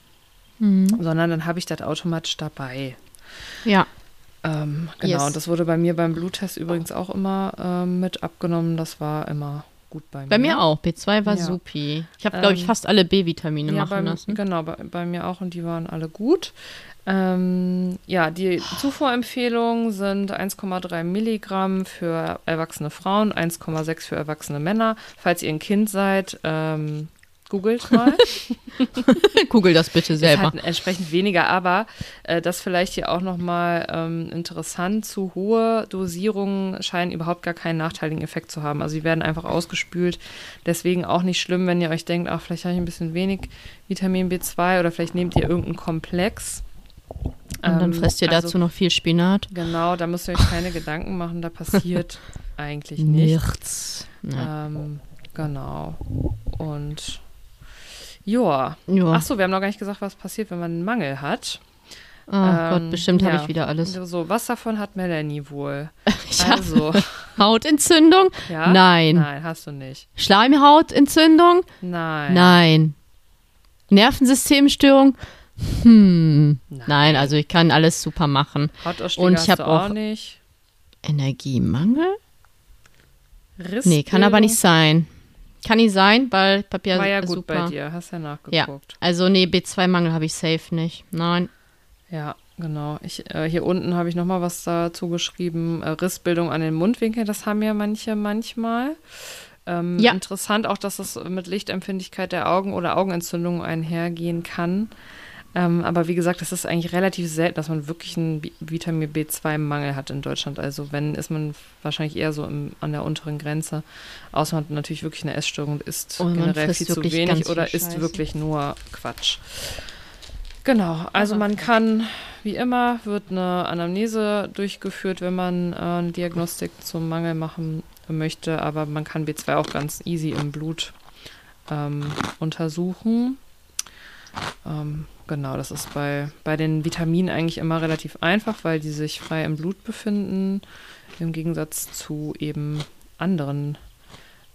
Mhm. Sondern dann habe ich das automatisch dabei. Ja. Ähm, genau, Yes. und das wurde bei mir beim Bluttest übrigens auch immer ähm, mit abgenommen. Das war immer gut bei mir. Bei mir auch. B2 war Ja. supi. Ich habe, glaube ich, Ähm, fast alle B-Vitamine Ja, machen bei, lassen. genau, bei, bei mir auch und die waren alle gut. Ähm, ja, die Zufuhrempfehlungen sind 1,3 Milligramm für erwachsene Frauen, 1,6 für erwachsene Männer. Falls ihr ein Kind seid, ähm, googelt mal. Google das bitte selber. halt entsprechend weniger, aber äh, das vielleicht hier auch nochmal ähm, interessant. Zu hohe Dosierungen scheinen überhaupt gar keinen nachteiligen Effekt zu haben. Also sie werden einfach ausgespült. Deswegen auch nicht schlimm, wenn ihr euch denkt, ach, vielleicht habe ich ein bisschen wenig Vitamin B2 oder vielleicht nehmt ihr irgendeinen Komplex. Und dann Ähm, fresst ihr also dazu noch viel Spinat. Genau, da müsst ihr euch keine Gedanken machen, da passiert eigentlich nichts. Nichts. Ja. Ähm, genau. Und ja. Ja. Ach so, wir haben noch gar nicht gesagt, was passiert, wenn man einen Mangel hat. oh Gott, ähm, bestimmt habe ja. ich wieder alles. So, was davon hat Melanie wohl? Ich Also, Hautentzündung? ja? Nein. Nein, hast du nicht. Schleimhautentzündung? Nein. Nein. Nervensystemstörung? Hm. Nein. Nein, also ich kann alles super machen. Und ich hast hab du auch, auch- nicht. Energiemangel? Rissbildung Nee, kann aber nicht sein. Kann nicht sein, weil Papier War ja gut super. bei dir, hast ja Ja, nachgeguckt. also nee, B2-Mangel habe ich safe nicht. Nein. Ja, genau. Ich, äh, hier unten habe ich nochmal was dazu geschrieben. Äh, Rissbildung an den Mundwinkeln, das haben ja manche manchmal. Ähm, Ja. Interessant auch, dass das mit Lichtempfindlichkeit der Augen oder Augenentzündungen einhergehen kann. Ähm, aber wie gesagt, das ist eigentlich relativ selten, dass man wirklich einen Vitamin B2-Mangel hat in Deutschland. Also wenn, ist man wahrscheinlich eher so im, an der unteren Grenze. Außer man hat natürlich wirklich eine Essstörung und isst Und man generell viel zu wenig viel oder isst Scheiße. wirklich nur Quatsch. Genau, also man kann, wie immer, wird eine Anamnese durchgeführt, wenn man äh, eine Diagnostik zum Mangel machen möchte, aber man kann B2 auch ganz easy im Blut ähm, untersuchen. Ähm, genau, das ist bei, bei den Vitaminen eigentlich immer relativ einfach, weil die sich frei im Blut befinden, im Gegensatz zu eben anderen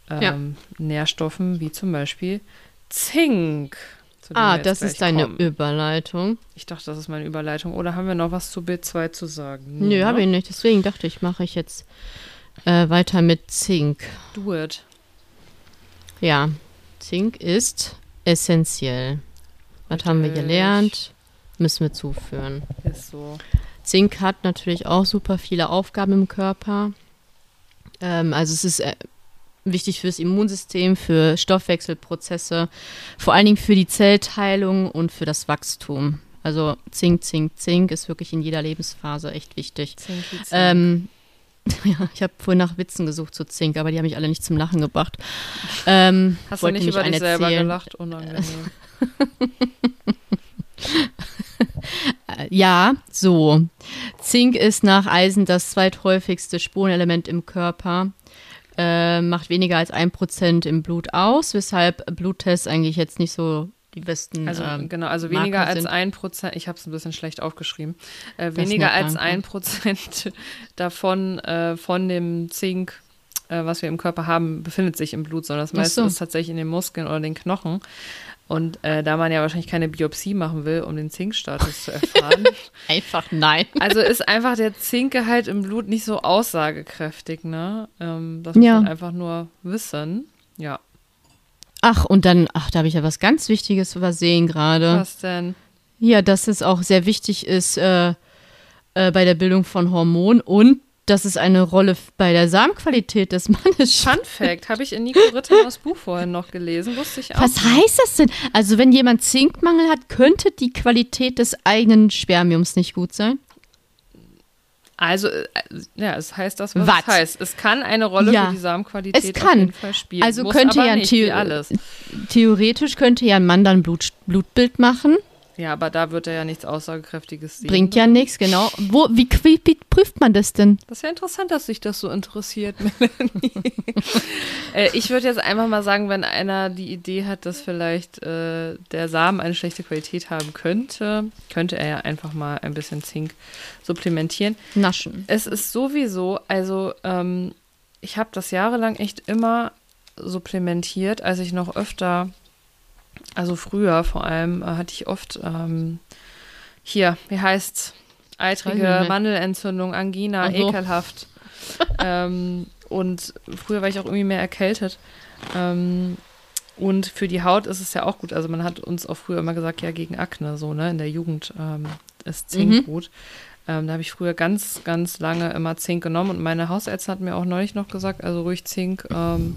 ähm, Ja. Nährstoffen, wie zum Beispiel Zink. zu Ah, das ist deine kommen. Überleitung. Ich dachte, das ist meine Überleitung. Oder haben wir noch was zu B2 zu sagen? Nö, ne? habe ich nicht. Deswegen dachte ich, mache ich jetzt äh, weiter mit Zink. Do it. Ja, Zink ist essentiell. Was haben wir Richtig. gelernt? Müssen wir zuführen. Ist so. Zink hat natürlich auch super viele Aufgaben im Körper. Ähm, also es ist äh, wichtig fürs Immunsystem, für Stoffwechselprozesse, vor allen Dingen für die Zellteilung und für das Wachstum. Also Zink, Zink, Zink ist wirklich in jeder Lebensphase echt wichtig. Zinki, Zink. Ähm, ja, ich habe vorhin nach Witzen gesucht zu Zink, aber die haben mich alle nicht zum Lachen gebracht. Ähm, Hast du nicht über dich selber erzählen. gelacht? Unangenehm. Ja, so. Zink ist nach Eisen das zweithäufigste Spurenelement im Körper. Äh, macht weniger als ein Prozent im Blut aus, weshalb Bluttests eigentlich jetzt nicht so die besten. Also ähm, genau, also weniger Marker als ein Prozent, ich habe es ein bisschen schlecht aufgeschrieben, äh, weniger als ein Prozent davon äh, von dem Zink, äh, was wir im Körper haben, befindet sich im Blut, sondern das meiste so. ist tatsächlich in den Muskeln oder den Knochen. Und äh, da man ja wahrscheinlich keine Biopsie machen will, um den Zinkstatus zu erfahren, Einfach nein. also ist einfach der Zinkgehalt im Blut nicht so aussagekräftig, ne? Ähm, das muss Ja. man einfach nur wissen. Ja. Ach, und dann, ach, da habe ich ja was ganz Wichtiges übersehen gerade. Was denn? Ja, dass es auch sehr wichtig ist äh, äh, bei der Bildung von Hormonen und dass es eine Rolle bei der Samenqualität des Mannes spielt. Fun Fact, habe ich in Nico Ritteners Buch vorhin noch gelesen, wusste ich auch. Was heißt das denn? Also, wenn jemand Zinkmangel hat, könnte die Qualität des eigenen Spermiums nicht gut sein? Also, äh, ja, es heißt das, was Was? es heißt. Es kann eine Rolle Ja. für die Samenqualität Es auf kann. jeden Fall spielen. Also Muss könnte ja ein Theo- alles. Theoretisch könnte ja ein Mann dann Blut, Blutbild machen. Ja, aber da wird er ja nichts Aussagekräftiges sehen. Bringt ja nichts, genau. Wo, wie, wie, wie prüft man das denn? Das ist ja interessant, dass sich das so interessiert, Melanie. äh, ich würde jetzt einfach mal sagen, wenn einer die Idee hat, dass vielleicht äh, der Samen eine schlechte Qualität haben könnte, könnte er ja einfach mal ein bisschen Zink supplementieren. Naschen. Es ist sowieso, also ähm, ich habe das jahrelang echt immer supplementiert, als ich noch öfter, also früher vor allem, äh, hatte ich oft ähm, hier, wie heißt's, Weiß ich eitrige. Mandelentzündung, Angina, so. ekelhaft. ähm, und früher war ich auch irgendwie mehr erkältet. Ähm, und für die Haut ist es ja auch gut. Also man hat uns auch früher immer gesagt, ja, gegen Akne, so, ne? In der Jugend ähm, ist Zink Mhm. gut. Ähm, da habe ich früher ganz, ganz lange immer Zink genommen und meine Hausärztin hat mir auch neulich noch gesagt, also ruhig Zink ähm,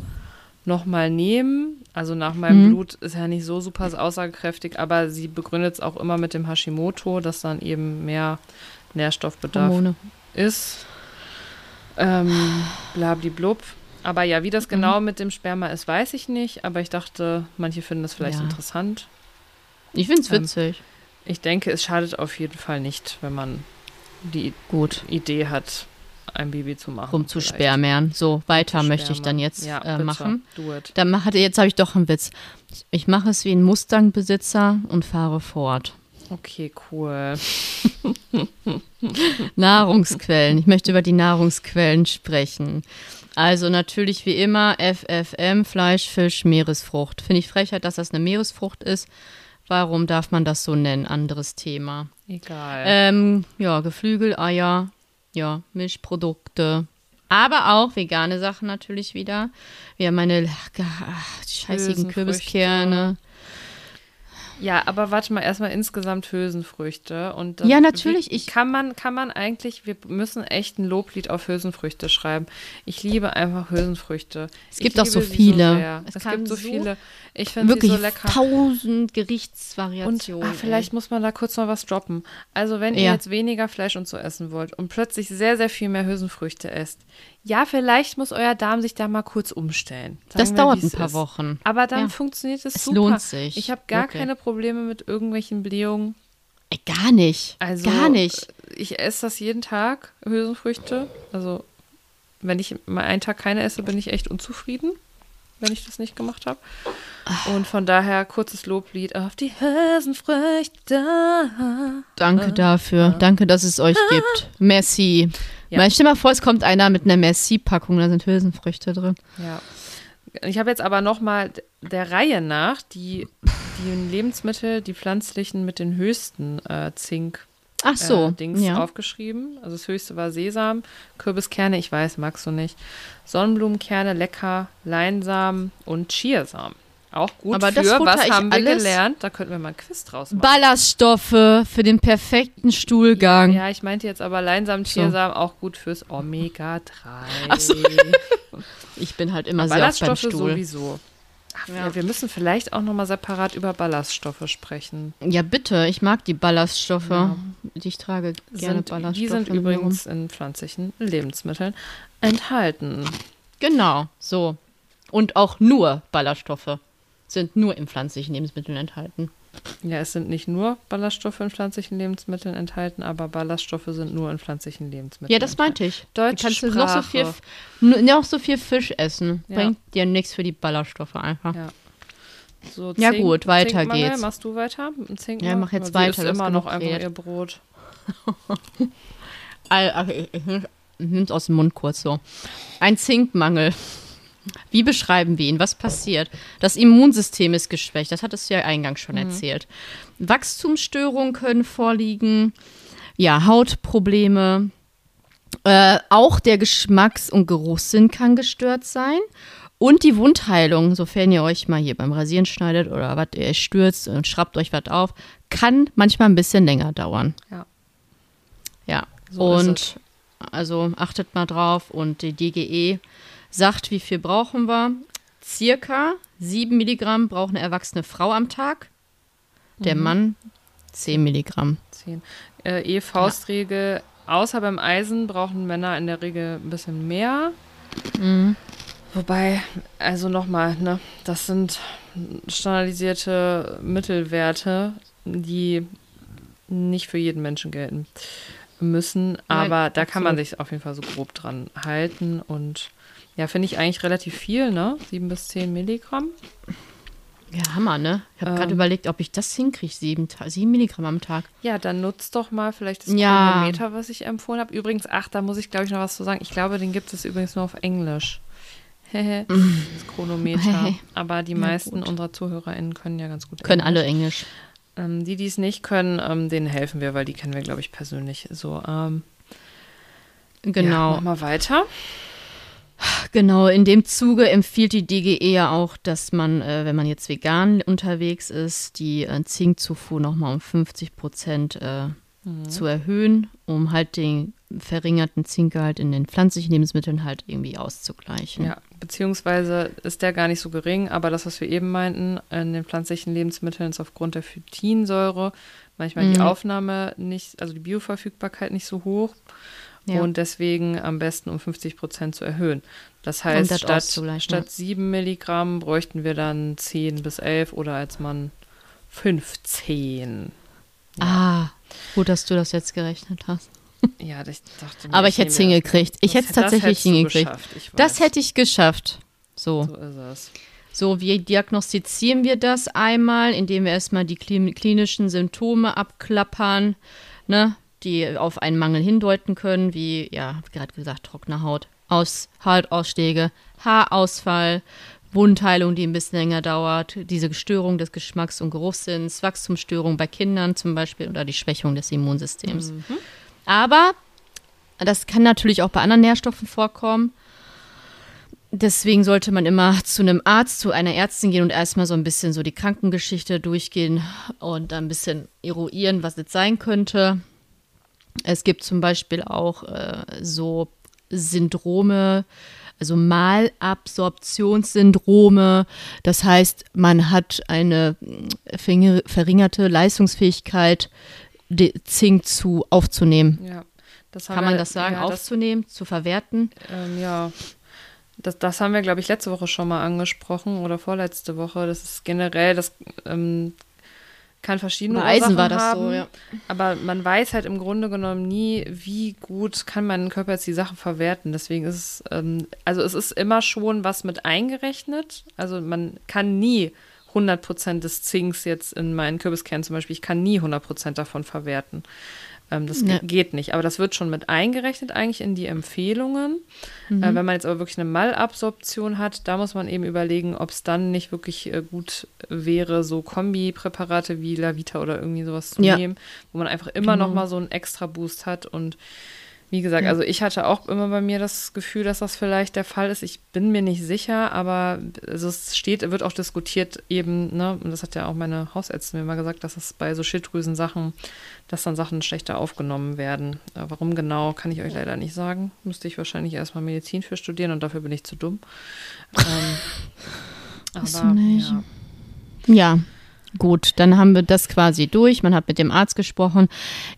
nochmal nehmen. Also nach meinem Mhm. Blut ist ja nicht so super aussagekräftig, aber sie begründet es auch immer mit dem Hashimoto, dass dann eben mehr Nährstoffbedarf Hormone. ist. Ähm, blablablub. Aber ja, wie das genau mit dem Sperma ist, weiß ich nicht. Aber ich dachte, manche finden das vielleicht Ja. interessant. Ich finde es Ähm, witzig. Ich denke, es schadet auf jeden Fall nicht, wenn man die Gut. Idee hat, ein Baby zu machen. Rum zu vielleicht. spermern. So, weiter Zu möchte ich dann spermern. jetzt ja, äh, machen. Dann hatte, jetzt habe ich doch einen Witz. Ich mache es wie ein Mustang-Besitzer und fahre fort. Okay, cool. Nahrungsquellen. Ich möchte über die Nahrungsquellen sprechen. Also natürlich wie immer FFM, Fleisch, Fisch, Meeresfrucht. Finde ich Frechheit, dass das eine Meeresfrucht ist. Warum darf man das so nennen? Anderes Thema. Egal. Ähm, ja, Geflügel, Eier, ja, Milchprodukte. Aber auch vegane Sachen natürlich wieder. Wir haben meine ach, die scheißigen. Kürbiskerne. Ja, aber warte mal, erstmal insgesamt Hülsenfrüchte. Und dann- Ja, natürlich, Wie, ich- kann man, kann man eigentlich, wir müssen echt ein Loblied auf Hülsenfrüchte schreiben. Ich liebe einfach Hülsenfrüchte. Es gibt auch so viele. sehr. Es Es, gibt so so viele. Ich finde sie so lecker. tausend Und Gerichtsvariationen. ah, vielleicht muss man da kurz noch was droppen. Also wenn ihr Ja. jetzt weniger Fleisch und so essen wollt und plötzlich sehr, sehr viel mehr Hülsenfrüchte esst, ja, vielleicht muss euer Darm sich da mal kurz umstellen. Sagen Das wir, dauert ein es paar ist. Wochen. Aber dann Ja. funktioniert es Es super. lohnt sich, Ich habe gar wirklich. keine Probleme mit irgendwelchen Blähungen. Ey, gar nicht. Also gar nicht. Ich esse das jeden Tag, Hülsenfrüchte. Also wenn ich mal einen Tag keine esse, bin ich echt unzufrieden, wenn ich das nicht gemacht habe. Und von daher kurzes Loblied auf die Hülsenfrüchte. Danke dafür. Danke, dass es euch gibt. Merci. Ja. Weil stell mal vor, es kommt einer mit einer Merci-Packung, da sind Hülsenfrüchte drin. Ja. Ich habe jetzt aber noch mal der Reihe nach die, die Lebensmittel, die pflanzlichen mit den höchsten äh, Zink Ach so, äh, Dings ja. aufgeschrieben. Also das höchste war Sesam, Kürbiskerne, ich weiß, magst du nicht. Sonnenblumenkerne, lecker, Leinsamen und Chiasamen. Auch gut Aber für, das was haben wir gelernt? Da könnten wir mal ein Quiz draus machen. Ballaststoffe für den perfekten Stuhlgang. Ja, ich meinte jetzt aber Leinsamen, So. Chiasamen auch gut fürs Omega-3. Ach so. Ich bin halt immer sehr oft beim Ballaststoffe Stuhl. sowieso. Ach, Ja. ja. Wir müssen vielleicht auch noch mal separat über Ballaststoffe sprechen. Ja, bitte. Ich mag die Ballaststoffe. Ja. Ich trage gerne Sind, Ballaststoffe. die sind übrigens in pflanzlichen Lebensmitteln enthalten. Genau, so. Und auch nur Ballaststoffe sind nur in pflanzlichen Lebensmitteln enthalten. Ja, es sind nicht nur Ballaststoffe in pflanzlichen Lebensmitteln enthalten, aber Ballaststoffe sind nur in pflanzlichen Lebensmitteln. Ja, das meinte ich. Deutsche du kannst du noch so, viel, noch so viel Fisch essen. Ja. Bringt dir nichts für die Ballaststoffe einfach. Ja. So Ja, gut, weiter geht's. Machst du weiter Zinkmangel? Ja, mach jetzt Weil weiter, Sie hast immer noch einfach ihr Brot. Ich, ich, ich nehme es aus dem Mund kurz so. Ein Zinkmangel. Wie beschreiben wir ihn? Was passiert? Das Immunsystem ist geschwächt. Das hattest du ja eingangs schon erzählt. Wachstumsstörungen können vorliegen. Ja, Hautprobleme. Äh, auch der Geschmacks- und Geruchssinn kann gestört sein. Und die Wundheilung, sofern ihr euch mal hier beim Rasieren schneidet oder was ihr stürzt und schraubt euch was auf, kann manchmal ein bisschen länger dauern. Ja. Ja, So ist und also achtet mal drauf und die DGE sagt, wie viel brauchen wir? Circa 7 Milligramm braucht eine erwachsene Frau am Tag. Mhm. Der Mann 10 Milligramm. 10. Äh, eh Faustregel, außer beim Eisen brauchen Männer in der Regel ein bisschen mehr. Mhm. Wobei, also nochmal, ne, das sind standardisierte Mittelwerte, die nicht für jeden Menschen gelten müssen. Aber da kann man absolut. sich auf jeden Fall so grob dran halten. Und ja, finde ich eigentlich relativ viel, ne? 7 bis 10 Milligramm. Ja, Hammer, ne? Ich habe gerade Ähm. überlegt, ob ich das hinkriege, 7, sieben Milligramm am Tag. Ja, dann nutzt doch mal vielleicht das Ja. Chronometer, was ich empfohlen habe. Übrigens, ach, da muss ich, glaube ich, noch was zu sagen. Ich glaube, den gibt es übrigens nur auf Englisch. Das Chronometer. Aber die Ja, meisten gut. unserer ZuhörerInnen können ja ganz gut Können Englisch. alle Englisch. Ähm, die, die es nicht können, ähm, denen helfen wir, weil die kennen wir, glaube ich, persönlich. So, ähm, ja, Genau. mach mal weiter. Genau, in dem Zuge empfiehlt die DGE ja auch, dass man, äh, wenn man jetzt vegan unterwegs ist, die äh, Zinkzufuhr nochmal um 50 Prozent äh, Mhm. zu erhöhen, um halt den verringerten Zinkgehalt in den pflanzlichen Lebensmitteln halt irgendwie auszugleichen. Ja, beziehungsweise ist der gar nicht so gering, aber das, was wir eben meinten, in den pflanzlichen Lebensmitteln ist aufgrund der Phytinsäure manchmal die Mhm. Aufnahme nicht, also die Bioverfügbarkeit nicht so hoch Ja. und deswegen am besten um 50 Prozent zu erhöhen. Das Um heißt, das statt, statt 7 Milligramm bräuchten wir dann 10 bis 11 oder als Mann 15. Ah, gut, dass du das jetzt gerechnet hast. Ja, ich dachte mir, Aber ich hätte es hingekriegt. Ich hätte es tatsächlich hingekriegt. Das hätte ich geschafft. So. So ist es. So, wie diagnostizieren wir das einmal, indem wir erstmal die klin- klinischen Symptome abklappern, ne, die auf einen Mangel hindeuten können, wie, ja, gerade gesagt, trockene Haut, Aus, Hautausschläge, Haarausfall, Wundheilung, die ein bisschen länger dauert, diese Störung des Geschmacks- und Geruchssinns, Wachstumsstörung bei Kindern zum Beispiel oder die Schwächung des Immunsystems. Aber das kann natürlich auch bei anderen Nährstoffen vorkommen. Deswegen sollte man immer zu einem Arzt, zu einer Ärztin gehen und erstmal so ein bisschen so die Krankengeschichte durchgehen und dann ein bisschen eruieren, was es sein könnte. Es gibt zum Beispiel auch äh, so Syndrome, also Malabsorptionssyndrome. Das heißt, man hat eine verringe- verringerte Leistungsfähigkeit, Zink zu aufzunehmen. Ja. Das Kann man wir- das sagen? ja, das, aufzunehmen, zu verwerten? ähm, ja. Das, das haben wir, glaube ich, letzte Woche schon mal angesprochen oder vorletzte Woche. Das ist generell, das ähm, kann verschiedene Bei Eisen Ursachen war das haben, so, ja. Aber man weiß halt im Grunde genommen nie, wie gut kann mein Körper jetzt die Sachen verwerten. Deswegen ist es, ähm, also es ist immer schon was mit eingerechnet. Also man kann nie 100% des Zinks jetzt in meinen Kürbiskernen zum Beispiel, ich kann nie 100% davon verwerten. Ähm, das ge- geht nicht. Aber das wird schon mit eingerechnet eigentlich in die Empfehlungen. Äh, wenn man jetzt aber wirklich eine Malabsorption hat, da muss man eben überlegen, ob es dann nicht wirklich äh, gut wäre, so Kombipräparate wie Lavita oder irgendwie sowas zu Ja. nehmen, wo man einfach immer noch Genau. mal so einen extra Boost hat und wie gesagt, Ja. also ich hatte auch immer bei mir das Gefühl, dass das vielleicht der Fall ist. Ich bin mir nicht sicher, aber also es steht, wird auch diskutiert eben, ne, und das hat ja auch meine Hausärztin mir mal gesagt, dass es bei so Schilddrüsensachen, dass dann Sachen schlechter aufgenommen werden. Äh, Warum genau, kann ich euch leider nicht sagen. Müsste ich wahrscheinlich erstmal Medizin für studieren und dafür bin ich zu dumm. ähm, aber, ja. Ja, gut, dann haben wir das quasi durch. Man hat mit dem Arzt gesprochen.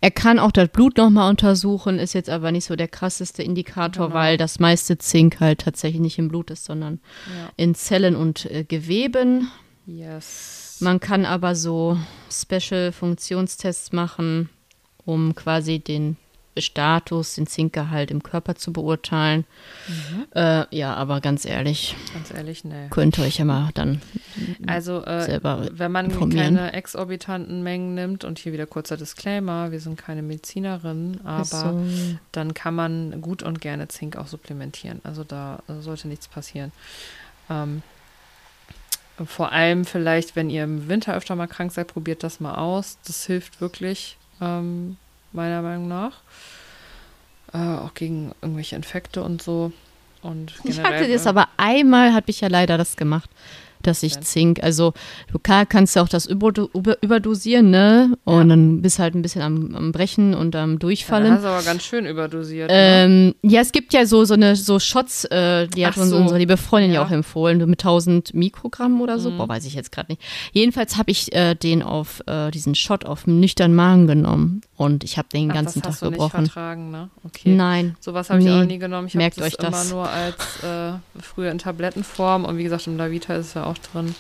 Er kann auch das Blut nochmal untersuchen, ist jetzt aber nicht so der krasseste Indikator, Genau. weil das meiste Zink halt tatsächlich nicht im Blut ist, sondern Ja. in Zellen und äh, Geweben. Yes. Man kann aber so Special-Funktionstests machen, um quasi den Status, den Zinkgehalt im Körper zu beurteilen. Äh, ja, aber ganz ehrlich, Ganz ehrlich, nee. könnt ihr euch ja mal dann Also, äh, selber wenn man informieren. keine exorbitanten Mengen nimmt, und hier wieder kurzer Disclaimer, wir sind keine Medizinerin, aber so. dann kann man gut und gerne Zink auch supplementieren. Also da sollte nichts passieren. Ähm, vor allem vielleicht, wenn ihr im Winter öfter mal krank seid, probiert das mal aus. Das hilft wirklich, ähm, meiner Meinung nach. Äh, auch gegen irgendwelche Infekte und so. Und Ich hatte das äh, aber einmal, habe ich ja leider das gemacht, dass ich? Zink, also lokal kannst du auch das überdo über, überdosieren, ne? Und Ja. dann bist halt ein bisschen am, am Brechen und am Ja, Durchfallen. hast du aber ganz schön überdosiert. ne? Ähm, ja, es gibt ja so, so eine so Shots, äh, die hat Ach uns so. unsere liebe Freundin ja, Ja. auch empfohlen, mit 1000 Mikrogramm oder so. Mhm. Boah, weiß ich jetzt gerade nicht. Jedenfalls habe ich äh, den auf äh, diesen Shot auf nüchtern Magen genommen und ich habe den Ach, ganzen das Tag du nicht vertragen, ne? Okay. Nein. Sowas habe ich auch Nee. noch nie genommen. Ich habe Merkt das euch immer das. nur als äh, früher in Tablettenform und wie gesagt, im Lavita ist es ja auch drin.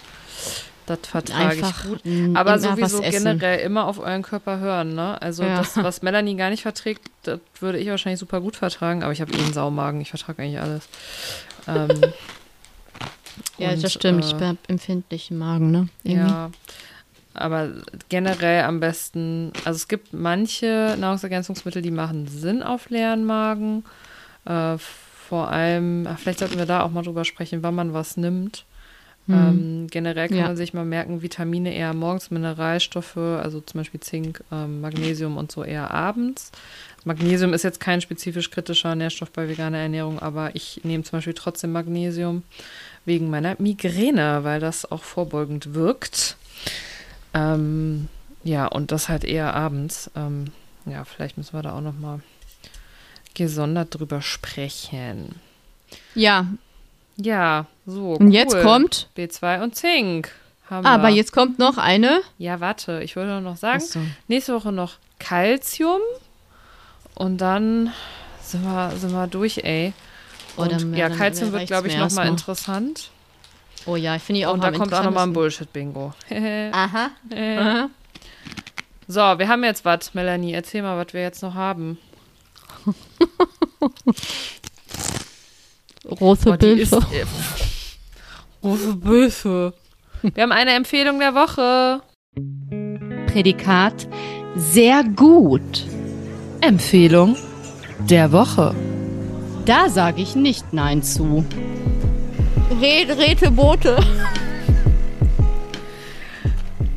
Das vertrage Einfach ich gut. Aber immer sowieso generell immer auf euren Körper hören, ne? Also Ja. das, was Melanie gar nicht verträgt, das würde ich wahrscheinlich super gut vertragen, aber ich habe eh einen Saumagen, ich vertrage eigentlich alles. Ähm, Ja, und, das stimmt. äh, ich habe empfindlichen Magen, ne? Irgendwie. Ja, aber generell am besten, also es gibt manche Nahrungsergänzungsmittel, die machen Sinn auf leeren Magen. Äh, vor allem, ach, vielleicht sollten wir da auch mal drüber sprechen, wann man was nimmt. Hm. Ähm, generell kann Ja. man sich mal merken, Vitamine eher morgens, Mineralstoffe, also zum Beispiel Zink, ähm, Magnesium und so eher abends. Magnesium ist jetzt kein spezifisch kritischer Nährstoff bei veganer Ernährung, aber ich nehme zum Beispiel trotzdem Magnesium wegen meiner Migräne, weil das auch vorbeugend wirkt. Ähm, ja, und das halt eher abends. Ähm, ja, vielleicht müssen wir da auch noch mal gesondert drüber sprechen. ja, Ja, so. und jetzt cool. kommt, B2 und Zink. Haben aber wir. jetzt kommt noch eine. Ja, warte, ich wollte noch sagen, Achso. nächste Woche noch Calcium und dann sind wir, sind wir durch, ey. Oh, Und dann- ja, Calcium wird, glaube ich, nochmal interessant. Oh ja, finde ich auch und da am kommt auch nochmal ein. Bullshit-Bingo. Aha. Aha. so, wir haben jetzt was, Melanie. Erzähl mal, was wir jetzt noch haben. Rote die ist, Bilder. äh, Große Böse. Wir haben eine Empfehlung der Woche. Prädikat sehr gut. Empfehlung der Woche. Da sage ich nicht Nein zu. Red, Rete Boote.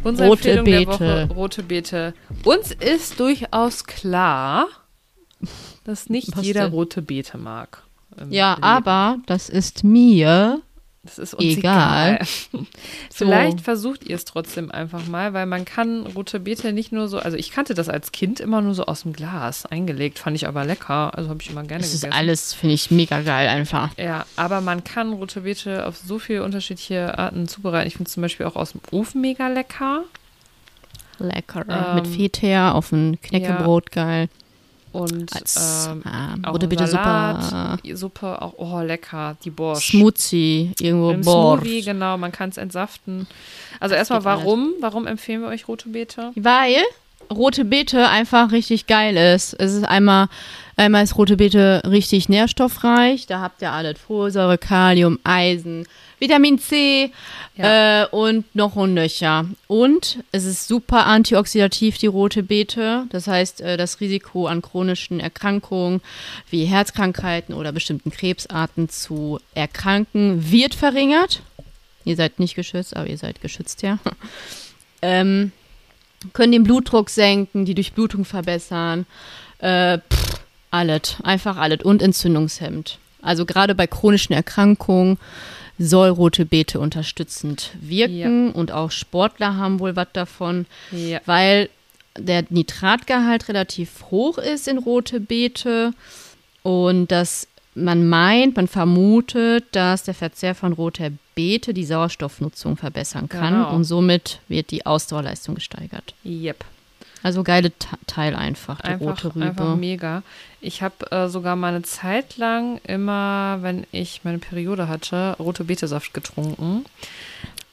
Unsere Rote Empfehlung der Beete. Woche, rote Beete. Uns ist durchaus klar, dass nicht Was jeder denn? rote Beete mag. im Ja, aber das ist mir das ist uns egal. egal. So. Vielleicht versucht ihr es trotzdem einfach mal, weil man kann rote Beete nicht nur so, also ich kannte das als Kind immer nur so aus dem Glas eingelegt, fand ich aber lecker, also habe ich immer gerne Das ist gegessen. alles, finde ich, mega geil einfach. Ja, aber man kann rote Beete auf so viele unterschiedliche Arten zubereiten. Ich finde zum Beispiel auch aus dem Ofen mega lecker. Lecker. Ähm, Mit Feta auf ein Knäckebrot, geil. Und Als ähm, ah, auch Rote Beete super. Salat, Suppe, auch, oh, lecker, die Borscht. Smoothie, irgendwo Im Borscht. Smoothie, genau, man kann es entsaften. Also erstmal, warum? Warum empfehlen wir euch rote Beete? Weil rote Beete einfach richtig geil ist. Es ist einmal, einmal ist rote Beete richtig nährstoffreich. Da habt ihr alles. Folsäure, Kalium, Eisen, Vitamin C Ja. äh, und noch und nöcher. Und es ist super antioxidativ, die rote Beete. Das heißt, äh, das Risiko an chronischen Erkrankungen wie Herzkrankheiten oder bestimmten Krebsarten zu erkranken wird verringert. Ihr seid nicht geschützt, aber ihr seid geschützt, ja. ähm, können den Blutdruck senken, die Durchblutung verbessern. Äh, pff, alles, einfach alles. Und entzündungshemmend. Also gerade bei chronischen Erkrankungen soll rote Beete unterstützend wirken und auch Sportler haben wohl was davon, Ja. weil der Nitratgehalt relativ hoch ist in rote Beete und dass man meint, man vermutet, dass der Verzehr von roter Beete die Sauerstoffnutzung verbessern kann Genau. und somit wird die Ausdauerleistung gesteigert. Yep. Also geile Ta- Teil einfach, die Einfach, rote einfach Rübe. mega. Ich habe äh, sogar mal eine Zeit lang immer, wenn ich meine Periode hatte, rote Betesaft getrunken.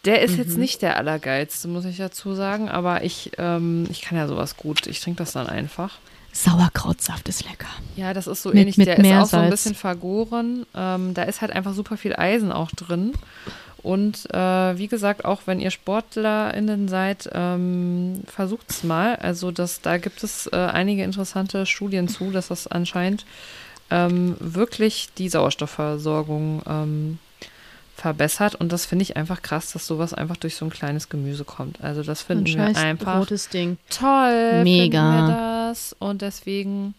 Der ist Mhm. jetzt nicht der allergeilste, muss ich dazu sagen, aber ich, ähm, ich kann ja sowas gut. Ich trinke das dann einfach. Sauerkrautsaft ist lecker. Ja, das ist so Mit- ähnlich. mit Der ist auch so ein bisschen vergoren. Ähm, da ist halt einfach super viel Eisen auch drin. Und äh, wie gesagt, auch wenn ihr SportlerInnen seid, ähm, versucht es mal. Also das, da gibt es äh, einige interessante Studien zu, dass das anscheinend ähm, wirklich die Sauerstoffversorgung ähm, verbessert. Und das finde ich einfach krass, dass sowas einfach durch so ein kleines Gemüse kommt. Also das Ein finden wir einfach toll. Mega. Finden wir das. Und deswegen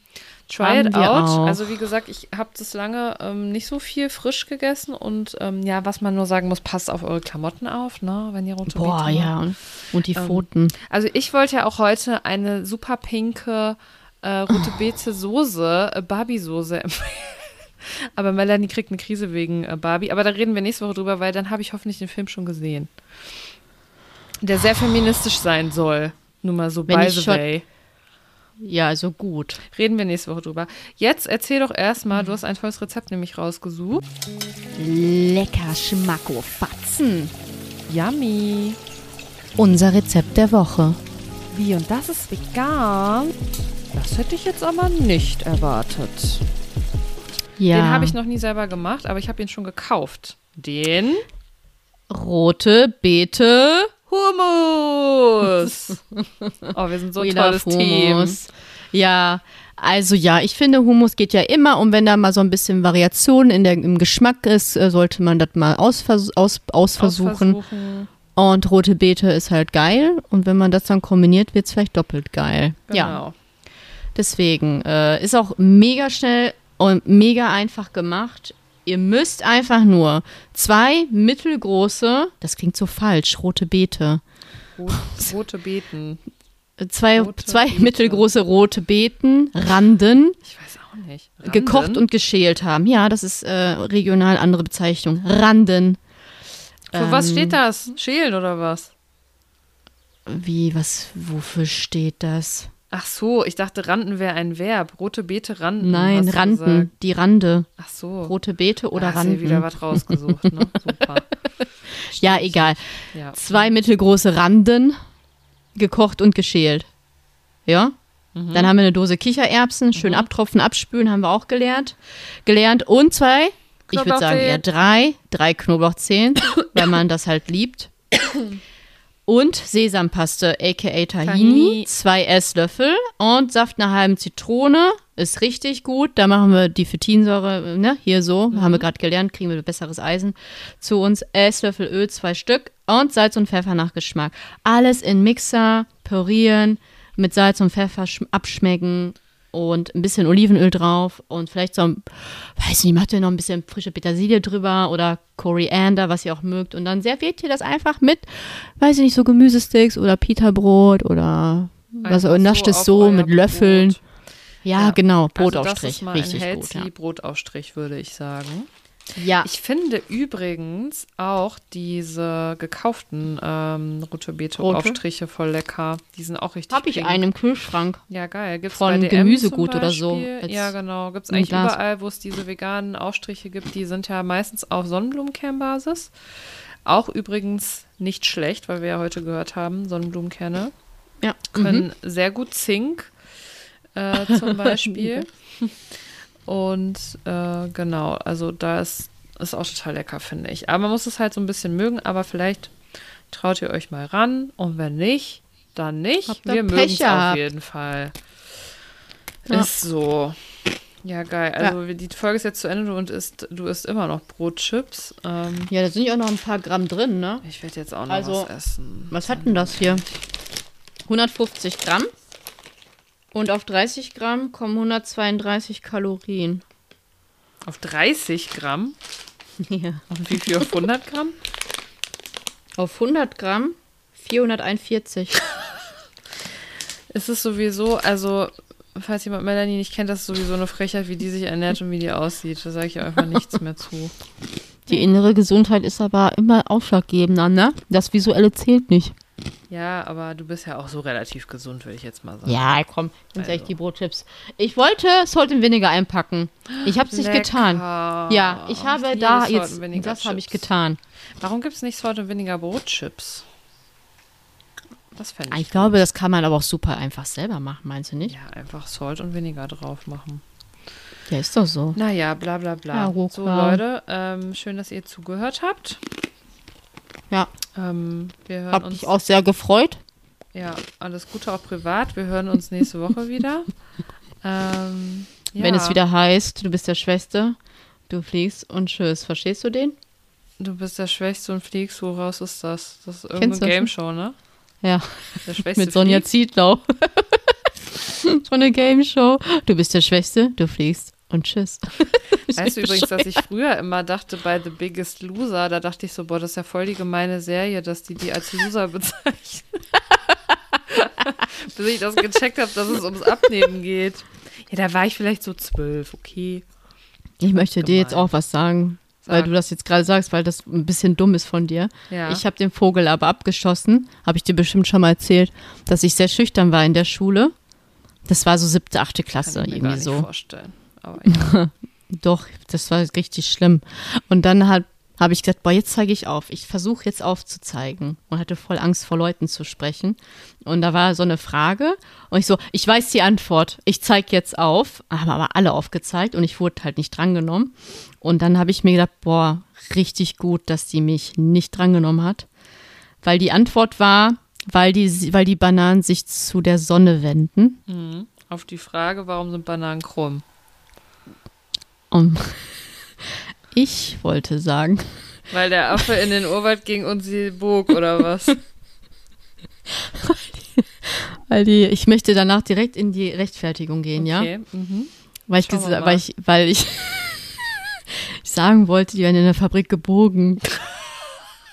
try it out. auch. Also wie gesagt, ich habe das lange ähm, nicht so viel frisch gegessen. Und ähm, ja, was man nur sagen muss, passt auf eure Klamotten auf, ne? Wenn ihr rote Boah, Beete ja. Und, und die Ähm, Pfoten. also ich wollte ja auch heute eine super pinke äh, rote Beete Soße, äh, Barbie-Soße empfehlen. Aber Melanie kriegt eine Krise wegen äh, Barbie. Aber da reden wir nächste Woche drüber, weil dann habe ich hoffentlich den Film schon gesehen. Der sehr feministisch sein soll. Nur mal so Wenn by the way. Ja, also gut. Reden wir nächste Woche drüber. Jetzt erzähl doch Mhm. erstmal, du hast ein tolles Rezept nämlich rausgesucht. Lecker Schmacko Fatzen. Yummy. Unser Rezept der Woche. Wie, und das ist vegan? Das hätte ich jetzt aber nicht erwartet. Ja. Den habe ich noch nie selber gemacht, aber ich habe ihn schon gekauft. Den Rote Beete. Hummus. oh, wir sind so ein tolles Team. Ja, also ja, ich finde, Hummus geht ja immer und wenn da mal so ein bisschen Variation in der, im Geschmack ist, äh, sollte man das mal ausvers aus, ausversuchen. Ausversuchen. Und rote Beete ist halt geil und wenn man das dann kombiniert, wird es vielleicht doppelt geil. Ja, Genau. deswegen äh, ist auch mega schnell und mega einfach gemacht. Ihr müsst einfach nur zwei mittelgroße, das klingt so falsch, rote Beete, Rot, rote Beeten. zwei, Rote zwei Beete. mittelgroße rote Beeten, Randen, Ich weiß auch nicht. Randen? gekocht und geschält haben. Ja, das ist äh, regional andere Bezeichnung. Randen. Für was ähm, steht das? Schälen oder was? Wie, was, wofür steht das? Ach so, ich dachte, Randen wäre ein Verb. Rote Beete, Randen. Nein, hast Randen, gesagt. die Rande. Ach so. Rote Beete oder hast dir Randen. wieder was rausgesucht, ne? Super. Ja, egal. Ja. Zwei mittelgroße Randen, gekocht und geschält. Ja? Mhm. Dann haben wir eine Dose Kichererbsen, schön abtropfen, abspülen, haben wir auch gelernt. Gelernt. Und zwei, ich würde sagen eher drei, drei Knoblauchzehen, weil man das halt liebt. Und Sesampaste, aka Tahini, zwei Esslöffel und Saft einer halben Zitrone. Ist richtig gut. Da machen wir die Phytinsäure, ne, hier so, haben wir gerade gelernt, kriegen wir besseres Eisen zu uns. Esslöffel Öl, zwei Stück und Salz und Pfeffer nach Geschmack. Alles in Mixer, pürieren, mit Salz und Pfeffer schm- abschmecken und ein bisschen Olivenöl drauf und vielleicht so ein, weiß nicht, macht ihr noch ein bisschen frische Petersilie drüber oder Koriander, was ihr auch mögt. Und dann serviert ihr das einfach mit, weiß ich nicht, so Gemüsesticks oder Pita-Brot oder was Einfach nascht es auf so euer mit Löffeln. Ja, Ja, genau, Also das Brotaufstrich. ist mal Richtig ein gut, ja. healthy Brotaufstrich, würde ich sagen. Ja, Ich finde übrigens auch diese gekauften ähm, rote Beete Rote? Aufstriche voll lecker. Die sind auch richtig habe ich einen im Kühlschrank. Ja, geil. Gibt's Von bei DM Gemüsegut zum oder so. Jetzt Ja, genau. Gibt es eigentlich Glas. überall, wo es diese veganen Aufstriche gibt. Die sind ja meistens auf Sonnenblumenkernbasis. Auch übrigens nicht schlecht, weil wir ja heute gehört haben, Sonnenblumenkerne Ja, können sehr gut Zink äh, zum Beispiel. Und äh, genau, also da ist, ist auch total lecker, finde ich. Aber man muss es halt so ein bisschen mögen, aber vielleicht traut ihr euch mal ran und wenn nicht, dann nicht. Wir mögen es auf jeden Fall. Ja. Ist so. Ja, geil. Also die Folge ist jetzt zu Ende und isst, du isst immer noch Brotchips. Ähm, Ja, da sind ja auch noch ein paar Gramm drin, ne? ich werde jetzt auch noch Also, was essen. Was hat denn das hier? 150 Gramm. Und auf 30 Gramm kommen 132 Kalorien. Auf 30 Gramm? Ja. Und wie viel auf 100 Gramm? Auf 100 Gramm 441. Es ist sowieso, also, falls jemand Melanie nicht kennt, das ist sowieso eine Frechheit, wie die sich ernährt und wie die aussieht. Da sage ich einfach nichts mehr zu. Die innere Gesundheit ist aber immer ausschlaggebender, ne? Das Visuelle zählt nicht. Ja, aber du bist ja auch so relativ gesund, würde ich jetzt mal sagen. Ja, komm, jetzt Also. echt die Brotchips. Ich wollte Salt and Vinegar einpacken. Ich habe es nicht getan. Ja, ich habe liebe da jetzt, and Vinegar das habe ich getan. Warum gibt es nicht Salt und Vinegar Brotchips? Das fände Ah, ich Ich glaube, das kann man aber auch super einfach selber machen, meinst du nicht? Ja, einfach Salt und weniger drauf machen. Ja, ist doch so. Naja, bla bla bla. Ja, so, Leute, ähm, schön, dass ihr zugehört habt. Ja, Ähm, wir hören hab uns. mich auch sehr gefreut. Ja, alles Gute auch privat. Wir hören uns nächste Woche wieder. Ähm, ja, Wenn es wieder heißt, du bist der Schwächste, du fliegst und tschüss. Verstehst du den? Du bist der Schwächste und fliegst. Woraus ist das? Das ist Kennst irgendeine Game Show, ne? Ja, Der Schwächste mit Sonja. Zietlau. so eine Game Show. Du bist der Schwächste, du fliegst und tschüss. Weißt du übrigens, dass ich früher immer dachte, bei The Biggest Loser, da dachte ich so, boah, das ist ja voll die gemeine Serie, dass die die als Loser bezeichnen. Bis ich das gecheckt habe, dass es ums Abnehmen geht. Ja, da war ich vielleicht so zwölf, okay. Ich möchte dir jetzt Gemein. auch was sagen, weil Sag. du das jetzt gerade sagst, weil das ein bisschen dumm ist von dir. Ja. Ich habe den Vogel aber abgeschossen, habe ich dir bestimmt schon mal erzählt, dass ich sehr schüchtern war in der Schule. Das war so siebte, achte Klasse, Kann ich mir irgendwie gar nicht so. vorstellen. Aber ja. Doch, das war richtig schlimm. Und dann hat habe ich gesagt, boah, jetzt zeige ich auf. Ich versuche jetzt aufzuzeigen und hatte voll Angst vor Leuten zu sprechen. Und da war so eine Frage und ich so, ich weiß die Antwort. Ich zeige jetzt auf. Haben aber alle aufgezeigt und ich wurde halt nicht drangenommen. Und dann habe ich mir gedacht, boah, richtig gut, dass die mich nicht drangenommen hat. Weil die Antwort war, weil die, weil die Bananen sich zu der Sonne wenden. Mhm. Auf die Frage, warum sind Bananen krumm? Und ich wollte sagen, Weil der Affe in den Urwald ging und sie bog, oder was? weil die, ich möchte danach direkt in die Rechtfertigung gehen, ja? Okay. Mhm. Weil ich, mal. weil ich, weil ich, ich sagen wollte, die werden in der Fabrik gebogen.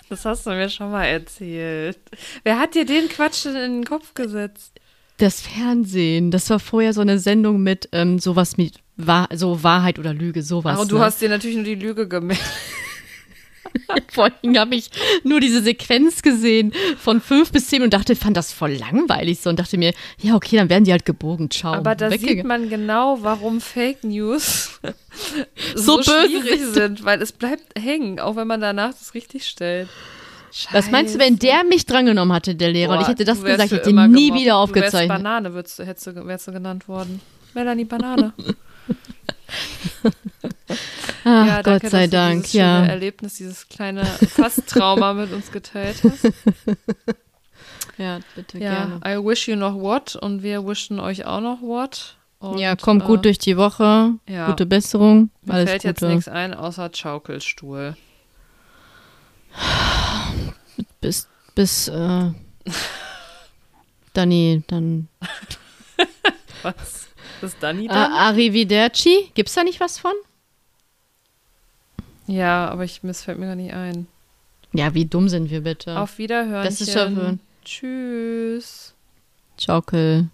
Das hast du mir schon mal erzählt. Wer hat dir den Quatsch denn in den Kopf gesetzt? Das Fernsehen, das war vorher so eine Sendung mit ähm, sowas mit Wahr, so Wahrheit oder Lüge, sowas. Ach, und du ne? hast dir natürlich nur die Lüge gemerkt. Vor allem habe ich nur diese Sequenz gesehen von fünf bis zehn und dachte, fand das voll langweilig so und dachte mir, ja, okay, dann werden die halt gebogen. Ciao. Aber da sieht man genau, warum Fake News So so, böse schwierig sind, weil es bleibt hängen, auch wenn man danach das richtig stellt. Was meinst du, wenn der mich drangenommen hatte, der Lehrer, und ich hätte das gesagt, ich hätte immer nie gemobbt. wieder Du wärst aufgezeichnet. Banane würdest, hättest du, wärst du genannt worden. Melanie Banane. Ach, ja, Gott danke, sei dass du Dank, dieses ja. Erlebnis, dieses kleine Fast-Trauma mit uns geteilt hast. Ja, bitte Ja, I wish you noch what und wir wischen euch auch noch what. Und, ja, kommt äh, gut durch die Woche. ja. Gute Besserung. Mir Alles fällt jetzt Gute. nichts ein, außer Schaukelstuhl. Bis, bis, äh, Dani, dann. Was? Ist Dani Äh, dann? Arrivederci? Gibt's da nicht was von? Ja, aber ich, mir fällt mir gar nicht ein. Ja, wie dumm sind wir bitte? Auf Wiederhören. Das ist schon- Tschüss. Schaukel.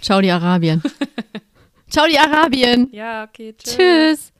Ciao, die Arabien. Ciao, die Arabien. Ja, okay. Tschüss. Tschüss.